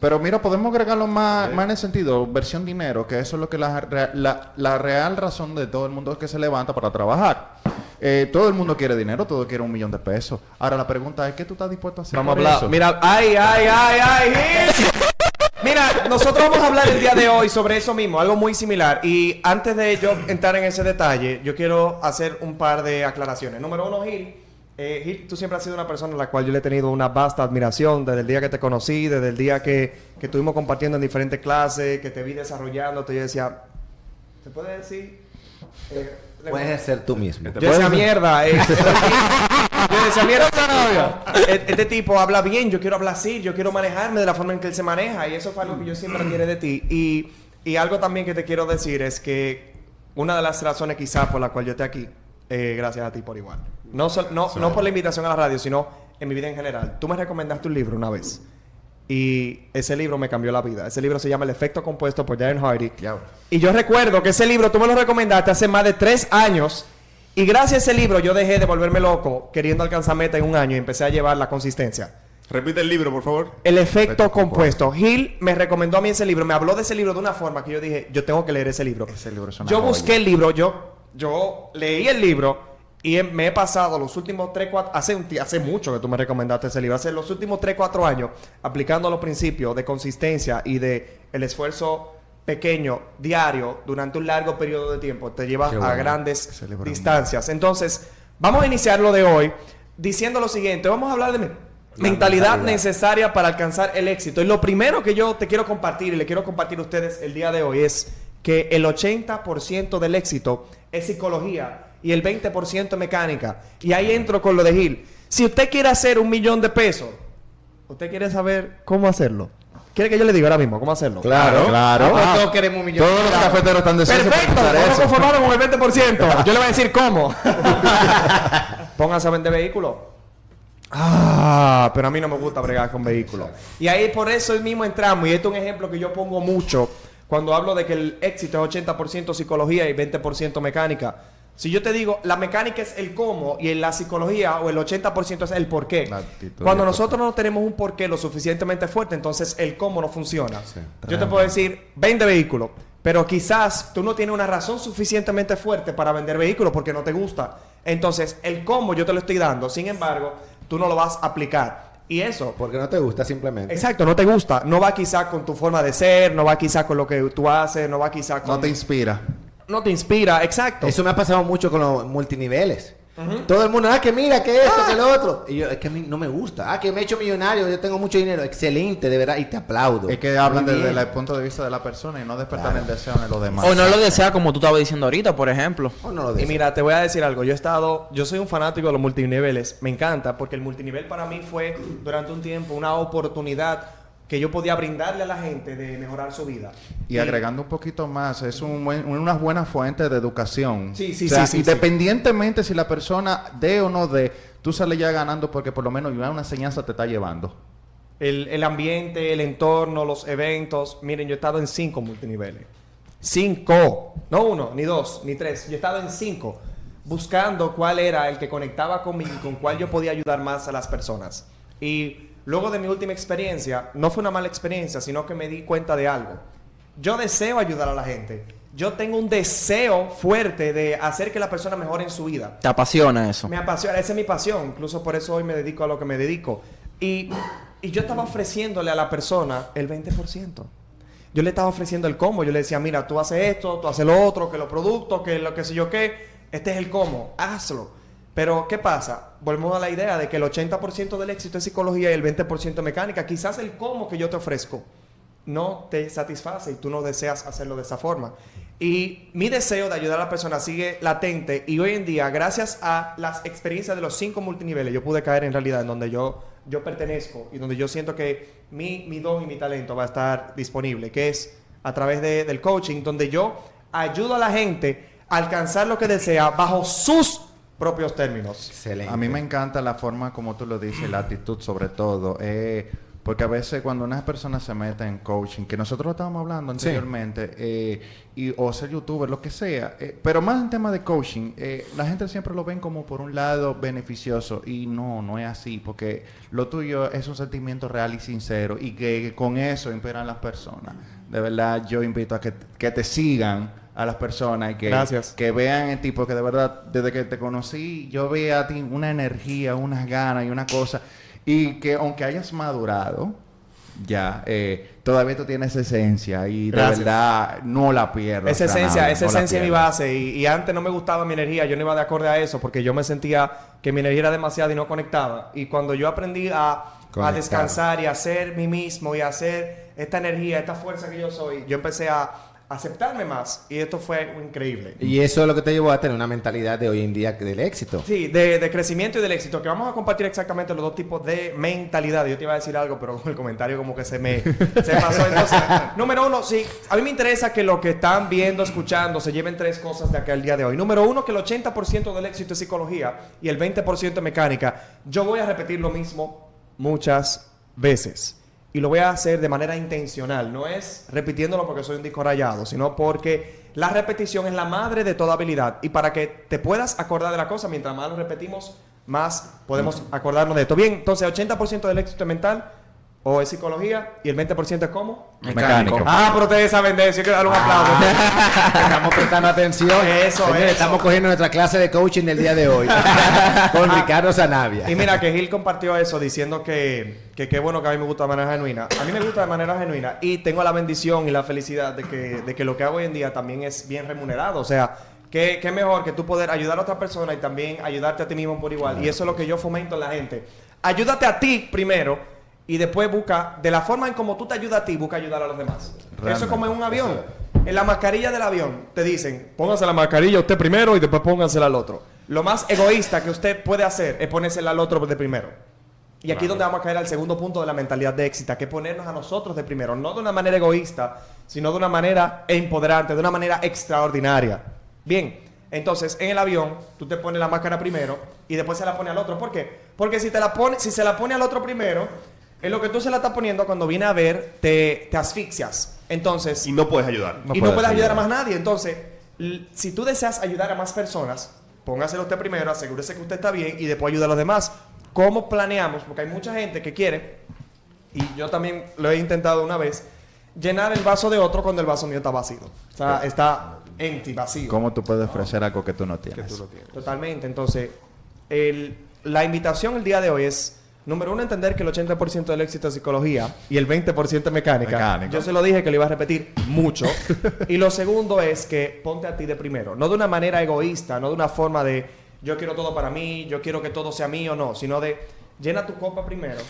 Pero mira, podemos agregarlo más, más en el sentido, versión dinero, que eso es lo que la, la, la real razón de todo el mundo que se levanta para trabajar. Eh, todo el mundo quiere dinero, todo quiere un millón de pesos. Ahora la pregunta es, ¿qué tú estás dispuesto a hacer Vamos a hablar. eso? Mira, ay, ay, ay, ay. Mira, nosotros vamos a hablar el día de hoy sobre eso mismo, algo muy similar. Y antes de yo entrar en ese detalle, yo quiero hacer un par de aclaraciones. Número uno, Gil. Eh, Gil, tú siempre has sido una persona a la cual yo le he tenido una vasta admiración desde el día que te conocí, desde el día que, que estuvimos compartiendo en diferentes clases, que te vi desarrollándote. Yo decía, ¿se puede decir? Eh, Puedes ser tú mismo. Yo decía, mierda. eh, yo decía, mierda, este, este tipo habla bien, yo quiero hablar así, yo quiero manejarme de la forma en que él se maneja. Y eso fue algo que yo siempre admiré de ti. Y, y algo también que te quiero decir es que una de las razones quizás por la cual yo esté aquí, eh, gracias a ti por igual. No, no, no por la invitación a la radio, sino en mi vida en general. Tú me recomendaste un libro una vez. Y ese libro me cambió la vida. Ese libro se llama El efecto compuesto por Darren Hardy. Diablo. Y yo recuerdo que ese libro tú me lo recomendaste hace más de tres años. Y gracias a ese libro yo dejé de volverme loco queriendo alcanzar meta en un año y empecé a llevar la consistencia. Repite el libro, por favor. El efecto Efecto compuesto. Gil me recomendó a mí ese libro, me habló de ese libro de una forma que yo dije, yo tengo que leer ese libro. Ese libro es una yo joya. busqué el libro, yo, yo leí el libro y me he pasado los últimos 3, 4, hace, un hace mucho que tú me recomendaste ese libro, hace los últimos 3, 4 años aplicando los principios de consistencia y de el esfuerzo pequeño, diario, durante un largo periodo de tiempo, te lleva a grandes distancias. Entonces, vamos a iniciar lo de hoy diciendo lo siguiente, vamos a hablar de me- mentalidad mentalidad. necesaria para alcanzar el éxito. Y lo primero que yo te quiero compartir y le quiero compartir a ustedes el día de hoy es que el 80% del éxito es psicología y el 20% es mecánica. Y ahí entro con lo de Gil. Si usted quiere hacer un millón de pesos, usted quiere saber cómo hacerlo. ¿Quiere que yo le diga ahora mismo cómo hacerlo? Claro, claro. Ah, pues Ah, todos queremos un millón. Todos los cafeteros están deseosos Perfecto, eso. conformarnos con el 20%. Yo le voy a decir cómo. Pónganse a vender vehículos. Ah, pero a mí no me gusta bregar con vehículos. Y ahí por eso mismo entramos. Y esto es un ejemplo que yo pongo mucho cuando hablo de que el éxito es 80% psicología y 20% mecánica. Si yo te digo, la mecánica es el cómo y en la psicología o el 80% es el por qué. Cuando nosotros no tenemos un porqué lo suficientemente fuerte, entonces el cómo no funciona. Sí, yo te puedo decir, vende vehículo, pero quizás tú no tienes una razón suficientemente fuerte para vender vehículos porque no te gusta. Entonces, el cómo yo te lo estoy dando, sin embargo, tú no lo vas a aplicar. Y eso, Porque no te gusta simplemente. exacto, no te gusta. No va quizás con tu forma de ser, no va quizás con lo que tú haces, no va quizás con... No te inspira. No te inspira, exacto. Eso me ha pasado mucho con los multiniveles. Todo el mundo, ah, que mira, que esto, que lo otro. Y yo, es que a mí no me gusta. Ah, que me he hecho millonario, yo tengo mucho dinero. Excelente, de verdad, y te aplaudo. Es que hablan desde el punto de vista de la persona y no despertan Claro. el deseo en los demás. O no lo desea como tú estabas diciendo ahorita, por ejemplo. O no lo Y deseo. mira, te voy a decir algo. Yo he estado, yo soy un fanático de los multiniveles. Me encanta porque el multinivel para mí fue durante un tiempo una oportunidad que yo podía brindarle a la gente de mejorar su vida. Y agregando un poquito más, es un buen- una buena fuente de educación. Sí, sí, O sea, sí, sí, Independientemente si la persona dé o no dé, tú sales ya ganando porque por lo menos ya una enseñanza te está llevando. El, el ambiente, el entorno, los eventos. Miren, yo he estado en cinco multiniveles. Cinco. No uno, ni dos, ni tres. Yo he estado en cinco. Buscando cuál era el que conectaba conmigo y con cuál yo podía ayudar más a las personas. Y luego de mi última experiencia, no fue una mala experiencia, sino que me di cuenta de algo. Yo deseo ayudar a la gente. Yo tengo un deseo fuerte de hacer que la persona mejore en su vida. Te apasiona eso. Me apasiona, esa es mi pasión. Incluso por eso hoy me dedico a lo que me dedico. Y, y yo estaba ofreciéndole a la persona el 20%. yo le estaba ofreciendo el combo. Yo le decía, mira, tú haces esto, tú haces lo otro, que los productos, que lo que sé yo qué. Este es el combo, hazlo. Pero, ¿qué pasa? Volvemos a la idea de que el 80% del éxito es psicología y el 20% mecánica. Quizás el cómo que yo te ofrezco no te satisface y tú no deseas hacerlo de esa forma. Y mi deseo de ayudar a la persona sigue latente y hoy en día, gracias a las experiencias de los cinco multiniveles, yo pude caer en realidad en donde yo, yo pertenezco y donde yo siento que mi, mi don y mi talento va a estar disponible, que es a través de- del coaching, donde yo ayudo a la gente a alcanzar lo que desea bajo sus propios términos. Excelente. A mí me encanta la forma como tú lo dices, la actitud sobre todo. eh, porque a veces cuando una persona se mete en coaching, que nosotros lo estábamos hablando anteriormente, eh, y, o ser youtuber, lo que sea, eh, pero más en tema de coaching, eh, la gente siempre lo ven como por un lado beneficioso y no, no es así, porque lo tuyo es un sentimiento real y sincero y que, con eso imperan las personas. De verdad, yo invito a que, que te sigan a las personas y que, Gracias. que vean en ti, porque de verdad, desde que te conocí, yo veía a ti una energía, unas ganas y una cosa. Y que aunque hayas madurado, ya, eh, todavía tú tienes esencia y de Gracias. verdad no la pierdas. Esa esencia, Ranabel, esa no esencia es mi base. Y, y antes no me gustaba mi energía, yo no iba de acorde a eso porque yo me sentía que mi energía era demasiada y no conectaba. Y cuando yo aprendí a, a descansar y a ser mí mismo y a hacer esta energía, esta fuerza que yo soy, yo empecé a aceptarme más y esto fue increíble. Y eso es lo que te llevó a tener una mentalidad de hoy en día del éxito. Sí, de, de crecimiento y del éxito, que vamos a compartir exactamente los dos tipos de mentalidad. Yo te iba a decir algo, pero el comentario como que se me se pasó. Entonces, número uno, sí, a mí me interesa que lo que están viendo, escuchando, se lleven tres cosas de acá al día de hoy. Número uno, que el 80% del éxito es psicología y el 20% es mecánica. Yo voy a repetir lo mismo muchas veces. Y lo voy a hacer de manera intencional. No es repitiéndolo porque soy un disco rayado, sino porque la repetición es la madre de toda habilidad. Y para que te puedas acordar de la cosa, mientras más lo repetimos, más podemos acordarnos de esto. Bien, entonces 80% del éxito mental o es psicología y el 20% es cómo? Mecánico. Ah, pero ustedes saben de eso. Yo quiero darle un aplauso. Estamos prestando atención. Eso, Señores, eso. Estamos cogiendo nuestra clase de coaching del día de hoy con Ricardo Zanavia. Y mira que Gil compartió eso diciendo que que qué bueno que a mí me gusta de manera genuina. A mí me gusta de manera genuina y tengo la bendición y la felicidad de que, de que lo que hago hoy en día también es bien remunerado. O sea, qué, qué mejor que tú poder ayudar a otra persona y también ayudarte a ti mismo por igual. Y eso es lo que yo fomento en la gente. Ayúdate a ti primero y después busca, de la forma en como tú te ayudas a ti, busca ayudar a los demás. Eso es como en un avión. En la mascarilla del avión te dicen, póngase la mascarilla usted primero y después póngasela al otro. Lo más egoísta que usted puede hacer es ponérsela al otro de primero. Y aquí es donde vamos a caer al segundo punto de la mentalidad de éxito, que es ponernos a nosotros de primero, no de una manera egoísta, sino de una manera empoderante, de una manera extraordinaria. Bien, entonces en el avión tú te pones la máscara primero y después se la pone al otro. ¿Por qué? Porque si te la pone, si se la pone al otro primero, en lo que tú se la estás poniendo cuando viene a ver te, te asfixias. Entonces, Y no puedes ayudar. No y no puedes ayudar a más nadie. Entonces, si tú deseas ayudar a más personas, póngaselo usted primero, asegúrese que usted está bien y después ayuda a los demás. ¿Cómo planeamos? Porque hay mucha gente que quiere, y yo también lo he intentado una vez, llenar el vaso de otro cuando el vaso mío está vacío. O sea, está empty, vacío. ¿Cómo tú puedes ofrecer algo que tú no tienes? Totalmente. Entonces, el- la invitación el día de hoy es, número uno, entender que el 80% del éxito es psicología y el 20% es mecánica. Mecánico. Yo se lo dije que lo iba a repetir mucho. y lo segundo es que ponte a ti de primero. No de una manera egoísta, no de una forma de yo quiero todo para mí, yo quiero que todo sea mío, no, sino de llena tu copa primero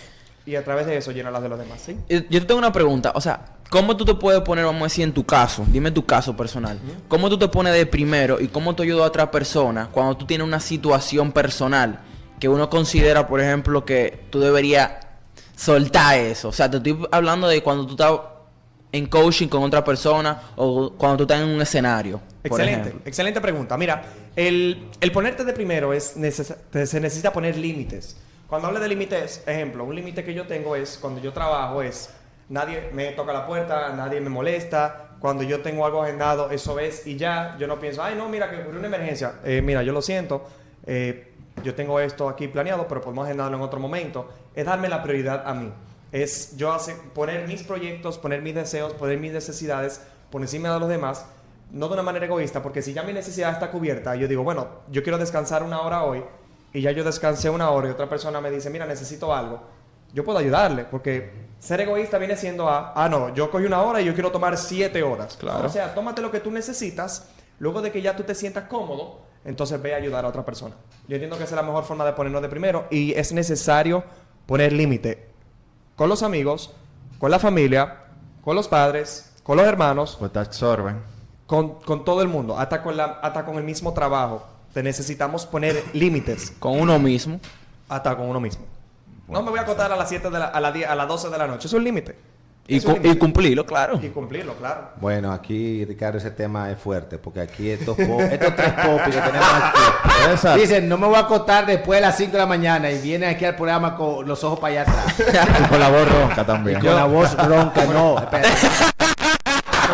y a través de eso llena las de los demás. ¿sí? Eh, Yo te tengo una pregunta, o sea, ¿cómo tú te puedes poner, vamos a decir, en tu caso, dime tu caso personal, cómo tú te pones de primero y cómo te ayuda a otra persona cuando tú tienes una situación personal que uno considera, por ejemplo, que tú deberías soltar eso? O sea, te estoy hablando de cuando tú estás en coaching con otra persona o cuando tú estás en un escenario. Excelente, excelente pregunta. Mira, el, el ponerte de primero es neces- se necesita poner límites. Cuando hablo de límites, ejemplo, un límite que yo tengo es cuando yo trabajo es nadie me toca la puerta, nadie me molesta. Cuando yo tengo algo agendado, eso es y ya. Yo no pienso, ay no, mira que ocurrió una emergencia. Eh, mira, yo lo siento. eh, yo tengo esto aquí planeado, pero podemos agendarlo en otro momento. Es darme la prioridad a mí. Es yo poner mis proyectos, poner mis deseos, poner mis necesidades por encima de los demás no de una manera egoísta, porque si ya mi necesidad está cubierta, yo digo, bueno, yo quiero descansar una hora hoy, y ya yo descansé una hora y otra persona me dice, mira, necesito algo, yo puedo ayudarle, porque ser egoísta viene siendo a, ah, no, yo cogí una hora y yo quiero tomar siete horas. Claro. O sea, tómate lo que tú necesitas, luego de que ya tú te sientas cómodo, entonces ve a ayudar a otra persona. Yo entiendo que esa es la mejor forma de ponernos de primero y es necesario poner límite con los amigos, con la familia, con los padres, con los hermanos, Pues te absorben. con, con todo el mundo, hasta con, la, hasta con el mismo trabajo. Te necesitamos poner límites Con uno mismo. hasta con uno mismo. No me voy a acotar a las 7 de la, a, las 10 a las 12 de la noche. Es un límite. Y, cu- cumplirlo, claro. Y cumplirlo, claro. Bueno, aquí, Ricardo, ese tema es fuerte, porque aquí estos, estos tres popis que tenemos aquí, dicen, no me voy a acostar después de las 5 de la mañana y vienen aquí al programa con los ojos para allá atrás. Y con la voz ronca Y también. con la voz ronca, no, espérate.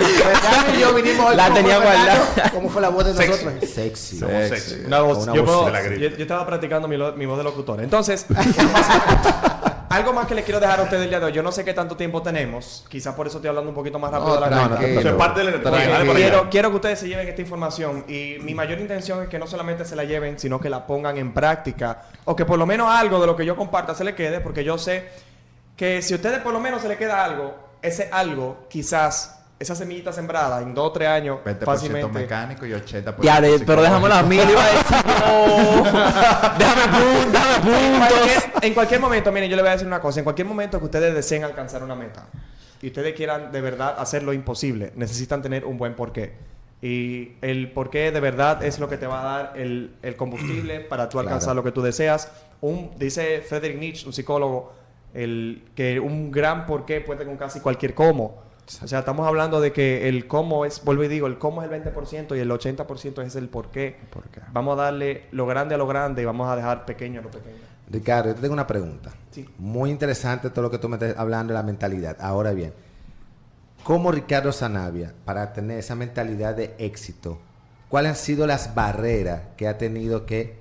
Ricardo y yo vinimos hoy La como tenía guardada. ¿Cómo fue la voz de Sexy. nosotros? Sexy. Somos Sexy. Una voz- Una yo, voz puedo- de la yo, gripe. yo estaba practicando mi, mi voz de locutor. Entonces, algo más que le quiero dejar a ustedes el día de hoy. Yo no sé qué tanto tiempo tenemos. Quizás por eso estoy hablando un poquito más rápido No, de la es parte de allá. Quiero, quiero que ustedes se lleven esta información y mi mayor intención es que no solamente se la lleven, sino que la pongan en práctica o que por lo menos algo de lo que yo comparta se le quede, porque yo sé que si a ustedes por lo menos se le queda algo, ese algo, quizás, esa semillita sembrada en dos o tres años, 20% fácilmente. mecánico y 80% Ya, de- pero déjame la mil, iba a decir, no. déjame puntos, déjame En cualquier, en cualquier momento, miren, yo le voy a decir una cosa. En cualquier momento que ustedes deseen alcanzar una meta y ustedes quieran de verdad hacer lo imposible, necesitan tener un buen porqué. Y el porqué de verdad es lo que te va a dar el, el combustible para tú alcanzar Claro. lo que tú deseas. Un, dice Friedrich Nietzsche, un psicólogo, el, que un gran porqué puede con casi cualquier cómo. O sea, estamos hablando de que el cómo es, vuelvo y digo, el cómo es el 20% y el 80% es el porqué. porqué. Vamos a darle lo grande a lo grande y vamos a dejar pequeño a lo pequeño. Ricardo, yo te tengo una pregunta. Sí. Muy interesante todo lo que tú me estás hablando de la mentalidad. Ahora bien, ¿cómo Ricardo Sanavia, para tener esa mentalidad de éxito, cuáles han sido las barreras que ha tenido que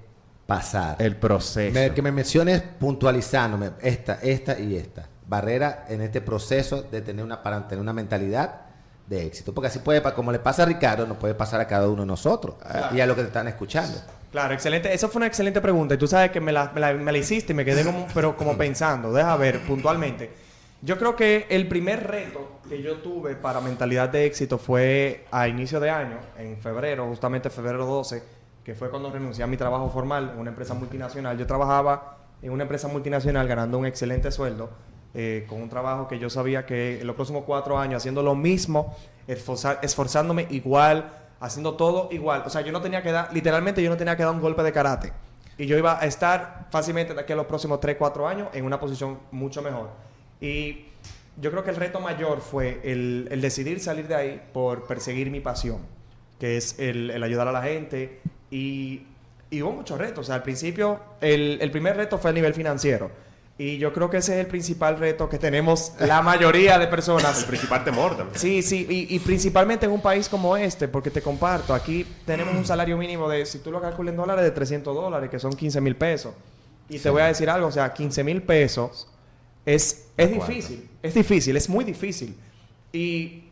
pasar? El proceso. Me- que me menciones puntualizándome esta, esta y esta. Barrera en este proceso de tener una, para tener una mentalidad de éxito. Porque así puede, como le pasa a Ricardo, nos puede pasar a cada uno de nosotros y a los que te están escuchando. Claro, excelente. Esa fue una excelente pregunta. Y tú sabes que me la, me la- me la hiciste y me quedé como, pero como pensando. Deja ver puntualmente. Yo creo que el primer reto que yo tuve para mentalidad de éxito fue a inicio de año, en febrero, justamente febrero 12, que fue cuando renuncié a mi trabajo formal en una empresa multinacional. Yo trabajaba en una empresa multinacional ganando un excelente sueldo, eh, con un trabajo que yo sabía que en los próximos cuatro años haciendo lo mismo, esforza- esforzándome igual, haciendo todo igual. O sea, yo no tenía que dar, literalmente yo no tenía que dar un golpe de karate. Y yo iba a estar fácilmente de aquí a los próximos 3, 4 años en una posición mucho mejor. Y yo creo que el reto mayor fue el, el decidir salir de ahí por perseguir mi pasión, que es el, el ayudar a la gente. Y, y hubo muchos retos. O sea, al principio, el, el primer reto fue a nivel financiero. Y yo creo que ese es el principal reto que tenemos la mayoría de personas. El principal temor también. Sí, sí, y, y principalmente en un país como este, porque te comparto, aquí tenemos un salario mínimo de, si tú lo calculas en dólares, de 300 dólares, que son 15 mil pesos. Y te voy a decir algo, o sea, 15 mil pesos es, es difícil, es difícil, es muy difícil. Y,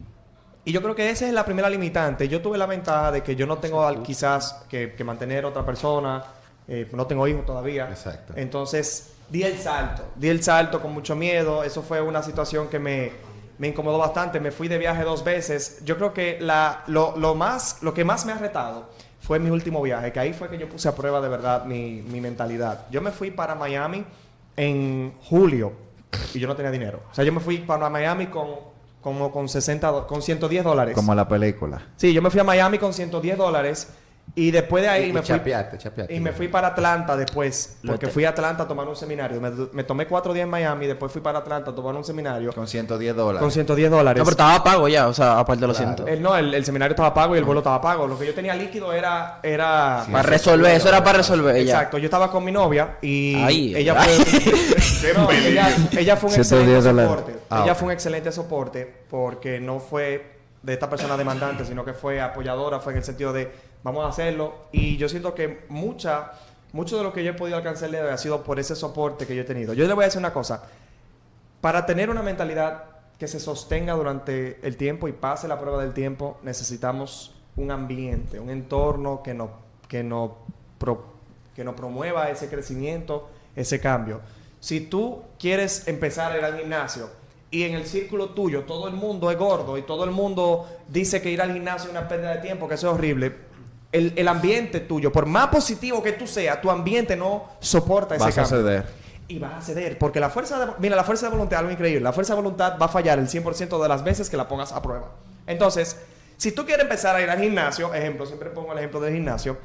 y yo creo que esa es la primera limitante. Yo tuve la ventaja de que yo no tengo al- quizás que, que mantener otra persona, eh, no tengo hijos todavía. Exacto. Entonces, di el salto, di el salto con mucho miedo. Eso fue una situación que me, me incomodó bastante. Me fui de viaje dos veces. Yo creo que la, lo, lo más, lo que más me ha retado fue mi último viaje, que ahí fue que yo puse a prueba de verdad mi, mi mentalidad. Yo me fui para Miami en julio y yo no tenía dinero. O sea, yo me fui para Miami con como con 60 do- con 110 dólares. Como la película. Sí, yo me fui a Miami con 110 dólares y después de ahí Y- me y fui chapeaste, chapeaste. y me fui para Atlanta después, porque fui a Atlanta a tomar un seminario. Me, me tomé cuatro días en Miami, después fui para Atlanta a tomar un seminario Con 110 dólares. con 110 dólares. No, pero estaba pago ya, o sea, aparte de los Claro. cientos. El, no, el, el seminario estaba pago y el vuelo estaba pago. Lo que yo tenía líquido era... era para resolver, eso era para resolver. Exacto, yo estaba con mi novia y Ahí, ella ay. fue no, ella, ella fue un 110 excelente soporte. Ah, ella fue un excelente soporte porque no fue de esta persona demandante, sino que fue apoyadora, fue en el sentido de vamos a hacerlo y yo siento que mucha mucho de lo que yo he podido alcanzar ha sido por ese soporte que yo he tenido. Yo le voy a decir una cosa, para tener una mentalidad que se sostenga durante el tiempo y pase la prueba del tiempo, necesitamos un ambiente, un entorno que nos que no que nos promueva ese crecimiento, ese cambio. Si tú quieres empezar a ir al gimnasio y en el círculo tuyo todo el mundo es gordo y todo el mundo dice que ir al gimnasio es una pérdida de tiempo, que eso es horrible, el, el ambiente tuyo, por más positivo que tú seas, tu ambiente no soporta ese Vas a cambio. ceder. Y vas a ceder, porque la fuerza de, mira, la fuerza de voluntad es algo increíble. La fuerza de voluntad va a fallar el 100% de las veces que la pongas a prueba. Entonces, si tú quieres empezar a ir al gimnasio, ejemplo, siempre pongo el ejemplo del gimnasio,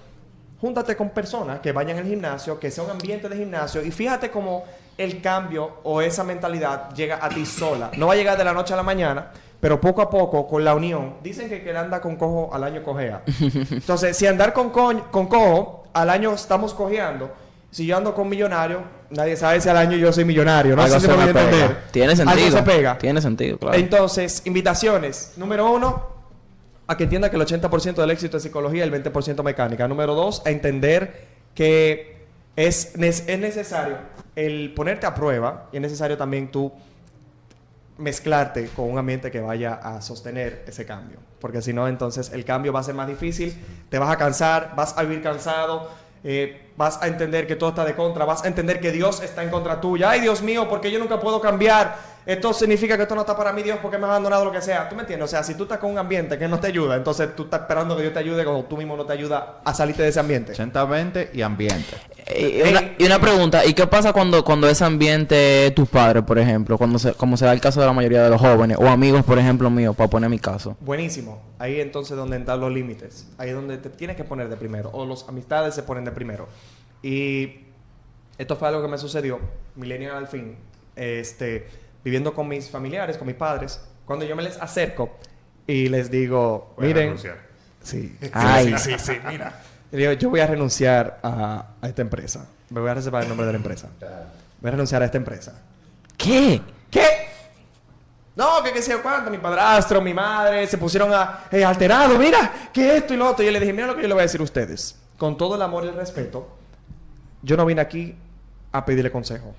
júntate con personas que vayan al gimnasio, que sea un ambiente de gimnasio y fíjate cómo el cambio o esa mentalidad llega a ti sola. No va a llegar de la noche a la mañana, pero poco a poco, con la unión, dicen que que anda con cojo al año cojea. Entonces, si andar con, co- con cojo, al año estamos cojeando. Si yo ando con millonario, nadie sabe si al año yo soy millonario. No Algo sé si se me voy a me pega. entender. Tiene Algo sentido. se pega. Tiene sentido, claro. Entonces, invitaciones. Número uno, a que entienda que el 80% del éxito es psicología y el 20% mecánica. Número dos, a entender que es, es necesario el ponerte a prueba y es necesario también tú mezclarte con un ambiente que vaya a sostener ese cambio. Porque si no, entonces el cambio va a ser más difícil, te vas a cansar, vas a vivir cansado, eh, vas a entender que todo está de contra, vas a entender que Dios está en contra tuya. Ay, Dios mío, porque yo nunca puedo cambiar. Esto significa que esto no está para mí, Dios, porque me ha abandonado lo que sea. ¿Tú me entiendes? O sea, si tú estás con un ambiente que no te ayuda, entonces tú estás esperando que Dios te ayude cuando tú mismo no te ayuda a salirte de ese ambiente. 80-20 y ambiente. Y una, y una pregunta, ¿y qué pasa cuando, cuando ese ambiente, tus padres, por ejemplo, cuando se, como se da el caso de la mayoría de los jóvenes, o amigos, por ejemplo, míos, para poner mi caso? Buenísimo. Ahí entonces donde entran los límites. Ahí es donde te tienes que poner de primero. O las amistades se ponen de primero. Y esto fue algo que me sucedió, millennial al fin, este, viviendo con mis familiares, con mis padres. Cuando yo me les acerco y les digo, Voy miren, sí, Ay. sí, sí, sí, mira. Digo, yo voy a renunciar a, a esta empresa. Me voy a reservar el nombre de la empresa. Voy a renunciar a esta empresa. ¿Qué? ¿Qué? No, que qué sé yo cuánto, mi padrastro, mi madre, se pusieron a eh, alterado, mira, que esto y lo otro. Y yo le dije, mira lo que yo le voy a decir a ustedes. Con todo el amor y el respeto, yo no vine aquí a pedirle consejo.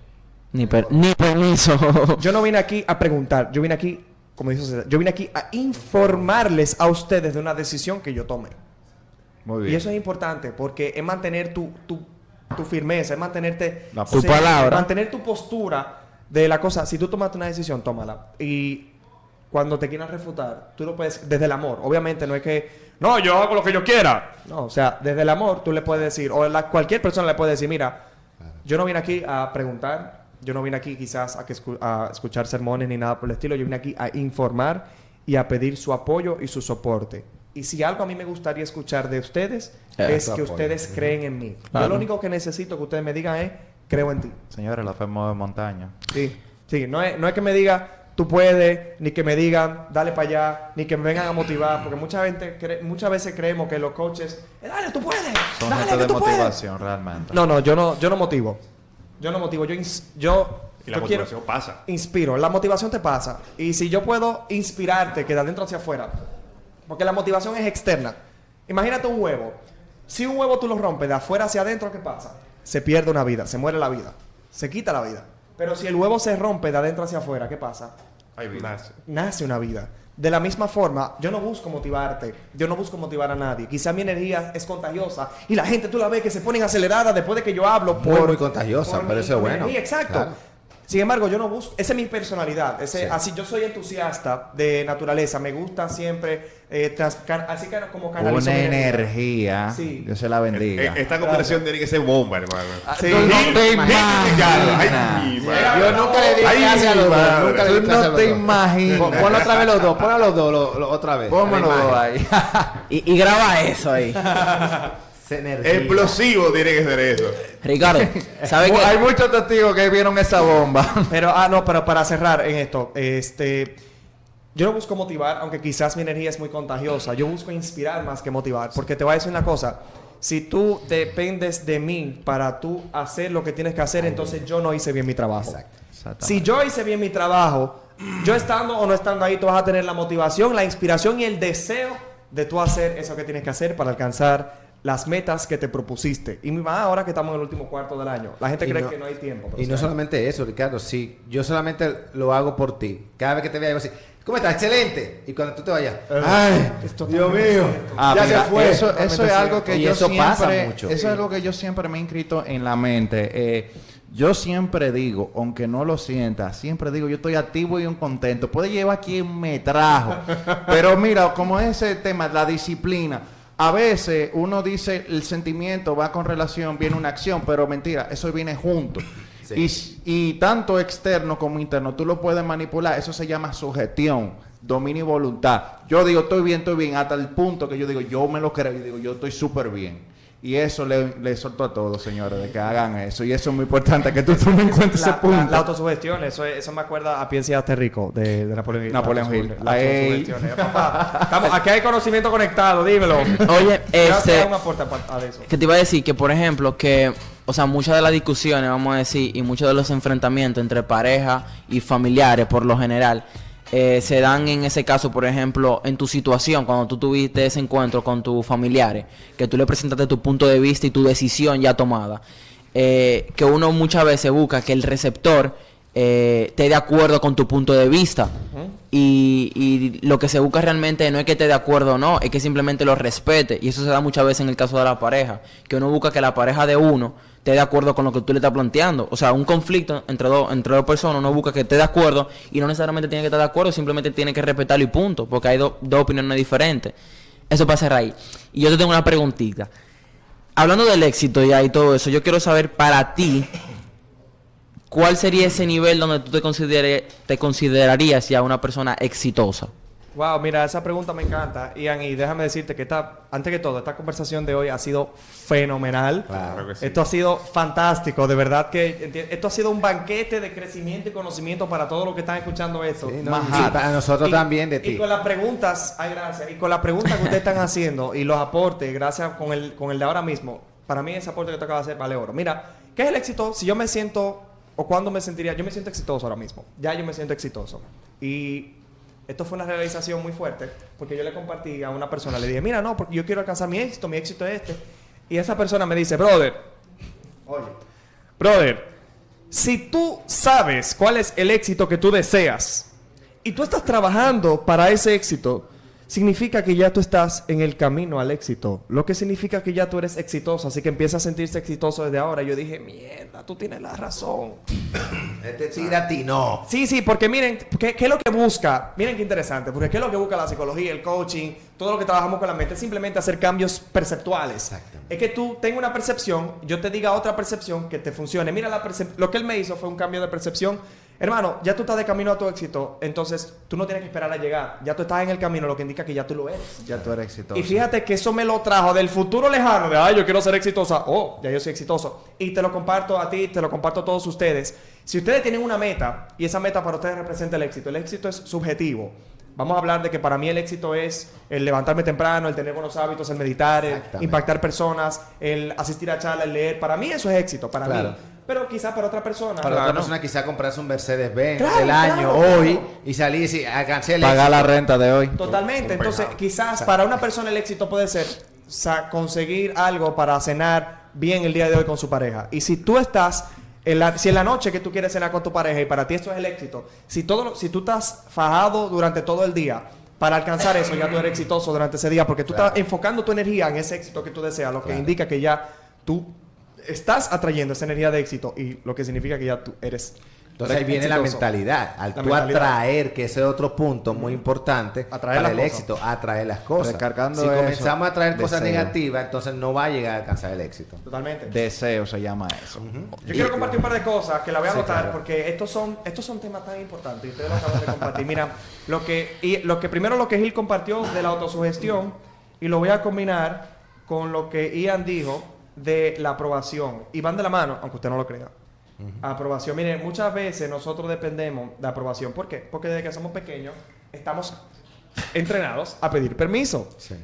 Ni, per- ni permiso. Yo no vine aquí a preguntar, yo vine aquí, como dice César, yo vine aquí a informarles a ustedes de una decisión que yo tome. Muy bien. Y eso es importante porque es mantener tu, tu, tu firmeza, es mantenerte... La Tu palabra. Mantener tu postura de la cosa. Si tú tomaste una decisión, tómala. Y cuando te quieran refutar, tú lo puedes... Desde el amor. Obviamente no es que... No, yo hago lo que yo quiera. No, o sea, desde el amor tú le puedes decir... O la- cualquier persona le puede decir, mira, yo no vine aquí a preguntar. Yo no vine aquí quizás a, que escu- a escuchar sermones ni nada por el estilo. Yo vine aquí a informar y a pedir su apoyo y su soporte. Y si algo a mí me gustaría escuchar de ustedes Eh, es que apoyo. ustedes creen en mí. Yo lo único que necesito que ustedes me digan es, creo en ti. Señores, la fe mueve montaña. Sí, sí. No es, no es que me diga, tú puedes, ni que me digan, dale para allá, ni que me vengan a motivar. Porque mucha gente cre- muchas veces creemos que los coaches, "Eh, dale, tú puedes, Son dale, gente que de tú puedes". motivación realmente. No, no, yo no, yo no motivo. Yo no motivo. Yo, yo, Y la yo quiero- motivación pasa. Inspiro. La motivación te pasa. Y si yo puedo inspirarte, que de adentro hacia afuera, porque la motivación es externa. Imagínate un huevo. Si un huevo tú lo rompes de afuera hacia adentro, ¿qué pasa? Se pierde una vida, se muere la vida, se quita la vida. Pero si el huevo se rompe de adentro hacia afuera, ¿qué pasa? Nace. nace una vida. De la misma forma, yo no busco motivarte, yo no busco motivar a nadie. Quizá mi energía es contagiosa y la gente tú la ves que se ponen acelerada después de que yo hablo. Muy, muy contagiosa, por pero mi- eso es por bueno. energía, exacto. Claro. Sin embargo, yo no busco, esa es mi personalidad. Ese, Sí. Así yo soy entusiasta de naturaleza, me gusta siempre, eh, trans- can- así que como canalizo Una mi energía. Sí. Dios se la bendiga. Eh, Esta conversación tiene que ser bomba, hermano. Sí. Tú no te Ay, imaginas. Yo nunca le di Ay, clase a los dos. Nunca le di clase a no los te dos. imaginas. Pon- Ponlo otra vez los dos. Ponlo los dos lo- lo- otra vez. Imagen. ahí. Y, y graba eso ahí. Explosivo tiene que ser eso. Ricardo, ¿sabes qué? Hay muchos testigos que vieron esa bomba. Pero, ah, no, pero para cerrar en esto, este, yo no busco motivar, aunque quizás mi energía es muy contagiosa. Yo busco inspirar más que motivar, porque te voy a decir una cosa. Si tú dependes de mí para tú hacer lo que tienes que hacer, entonces yo no hice bien mi trabajo. Exacto. Si yo hice bien mi trabajo, yo estando o no estando ahí, tú vas a tener la motivación, la inspiración y el deseo de tú hacer eso que tienes que hacer para alcanzar las metas que te propusiste. Y más ahora que estamos en el último cuarto del año. La gente cree no- que no hay tiempo. Y no solamente eso, Ricardo, si yo solamente lo hago por ti. Cada vez que te vea, digo así, ¿cómo estás? Excelente. Y cuando tú te vayas, ay, Dios mío, Ah, ya mira, se fue. Eso, eso es algo que Y yo eso siempre, pasa mucho. Eso es algo que yo siempre me he inscrito en la mente. Eh, Yo siempre digo, aunque no lo sienta, siempre digo, yo estoy activo y un contento. Puede llevar quien me trajo. Pero mira, como ese tema, la disciplina. A veces uno dice el sentimiento va con relación, viene una acción, pero mentira, eso viene junto. Sí. Y, y tanto externo como interno, tú lo puedes manipular. Eso se llama sugestión, dominio y voluntad. Yo digo, estoy bien, estoy bien, hasta el punto que yo digo, yo me lo creo y digo, yo estoy súper bien. Y eso le, le exhorto a todos, señores, de que hagan eso. Y eso es muy importante, que tú tomes en cuenta ese La, la- punto. la autosugestión, eso, es- eso me acuerda a Piensa Hazte Rico de, de Napoleón Hill. Napoleón La Hill. La autosugestión. Eh, papá, estamos- aquí hay conocimiento conectado, dímelo. Oye, este, a, eso. que te iba a decir que, por ejemplo, que, o sea, muchas de las discusiones, vamos a decir, y muchos de los enfrentamientos entre pareja y familiares, por lo general, eh, se dan en ese caso, por ejemplo, en tu situación, cuando tú tuviste ese encuentro con tus familiares, que tú le presentaste tu punto de vista y tu decisión ya tomada, eh, que uno muchas veces busca que el receptor eh, esté de acuerdo con tu punto de vista. Y, y lo que se busca realmente no es que esté de acuerdo o no, es que simplemente lo respete. Y eso se da muchas veces en el caso de la pareja, que uno busca que la pareja de uno esté de acuerdo con lo que tú le estás planteando. O sea, un conflicto entre dos, entre dos personas, uno busca que esté de acuerdo y no necesariamente tiene que estar de acuerdo, simplemente tiene que respetarlo y punto, porque hay do- dos opiniones diferentes. Eso cerrar ahí. Y yo te tengo una preguntita. Hablando del éxito ya y todo eso, yo quiero saber para ti, ¿cuál sería ese nivel donde tú te, considere- te considerarías ya una persona exitosa? Wow, mira, esa pregunta me encanta, Ian, y déjame decirte que esta, antes que todo, esta conversación de hoy ha sido fenomenal. Claro que sí. Esto ha sido fantástico, de verdad que esto ha sido un banquete de crecimiento y conocimiento para todos los que están escuchando esto. Sí, no, y para nosotros Y- también de Y ti. con las preguntas, ay gracias, y con las preguntas que ustedes están haciendo y los aportes, gracias con el, con el de ahora mismo, para mí ese aporte que te acabas de hacer vale oro. Mira, ¿qué es el éxito? Si yo me siento, o cuándo me sentiría, yo me siento exitoso ahora mismo, ya yo me siento exitoso. Y esto fue una realización muy fuerte, porque yo le compartí a una persona, le dije, mira, no, porque yo quiero alcanzar mi éxito, mi éxito es este. Y esa persona me dice, brother, oye, brother, si tú sabes cuál es el éxito que tú deseas y tú estás trabajando para ese éxito, significa que ya tú estás en el camino al éxito. Lo que significa que ya tú eres exitoso, así que empieza a sentirse exitoso desde ahora. Yo dije, mierda, tú tienes la razón. Este tigre a ti no. Sí, sí, porque miren, ¿qué, qué es lo que busca? Miren qué interesante, porque qué es lo que busca la psicología, el coaching, todo lo que trabajamos con la mente, es simplemente hacer cambios perceptuales. Exactamente. Es que tú tengas una percepción, yo te diga otra percepción que te funcione. Mira, la percep- lo que él me hizo fue un cambio de percepción. Hermano, ya tú estás de camino a tu éxito, entonces tú no tienes que esperar a llegar. Ya tú estás en el camino, lo que indica que ya tú lo eres. Ya tú eres exitoso. Y fíjate que eso me lo trajo del futuro lejano, de, ay, yo quiero ser exitosa. Oh, ya yo soy exitoso. Y te lo comparto a ti, te lo comparto a todos ustedes. Si ustedes tienen una meta y esa meta para ustedes representa el éxito, el éxito es subjetivo. Vamos a hablar de que para mí el éxito es el levantarme temprano, el tener buenos hábitos, el meditar, el impactar personas, el asistir a charlas, el leer. Para mí eso es éxito, para Claro. mí. Pero quizás para otra persona. Para otra persona quizá comprarse un Mercedes Benz Claro, del año claro, hoy claro. y salir y alcancé el Pagar la renta de hoy. Totalmente. Entonces, quizás para una persona el éxito puede ser conseguir algo para cenar bien el día de hoy con su pareja. Y si tú estás, en la, si en la noche que tú quieres cenar con tu pareja y para ti eso es el éxito, si, todo, lo- si tú estás fajado durante todo el día para alcanzar eso, ya tú eres exitoso durante ese día, porque tú Claro. estás enfocando tu energía en ese éxito que tú deseas, lo que indica que ya tú estás atrayendo esa energía de éxito y lo que significa que ya tú eres. Entonces ahí viene la mentalidad. Al La tú mentalidad. atraer, que ese es otro punto muy importante Atraer para el cosas. éxito, atraer las cosas. Recargando si eso, comenzamos a traer cosas negativas, entonces no va a llegar a alcanzar el éxito. Totalmente. Deseo se llama eso. Yo quiero compartir un par de cosas que la voy a Sí, anotar claro. porque estos son, estos son temas tan importantes y ustedes lo acaban de compartir. Mira, lo que, y lo que primero lo que Gil compartió de la autosugestión y lo voy a combinar con lo que Ian dijo de la aprobación. Y van de la mano, aunque usted no lo crea. Aprobación. Miren, muchas veces nosotros dependemos de aprobación. ¿Por qué? Porque desde que somos pequeños estamos entrenados a pedir permiso. Sí.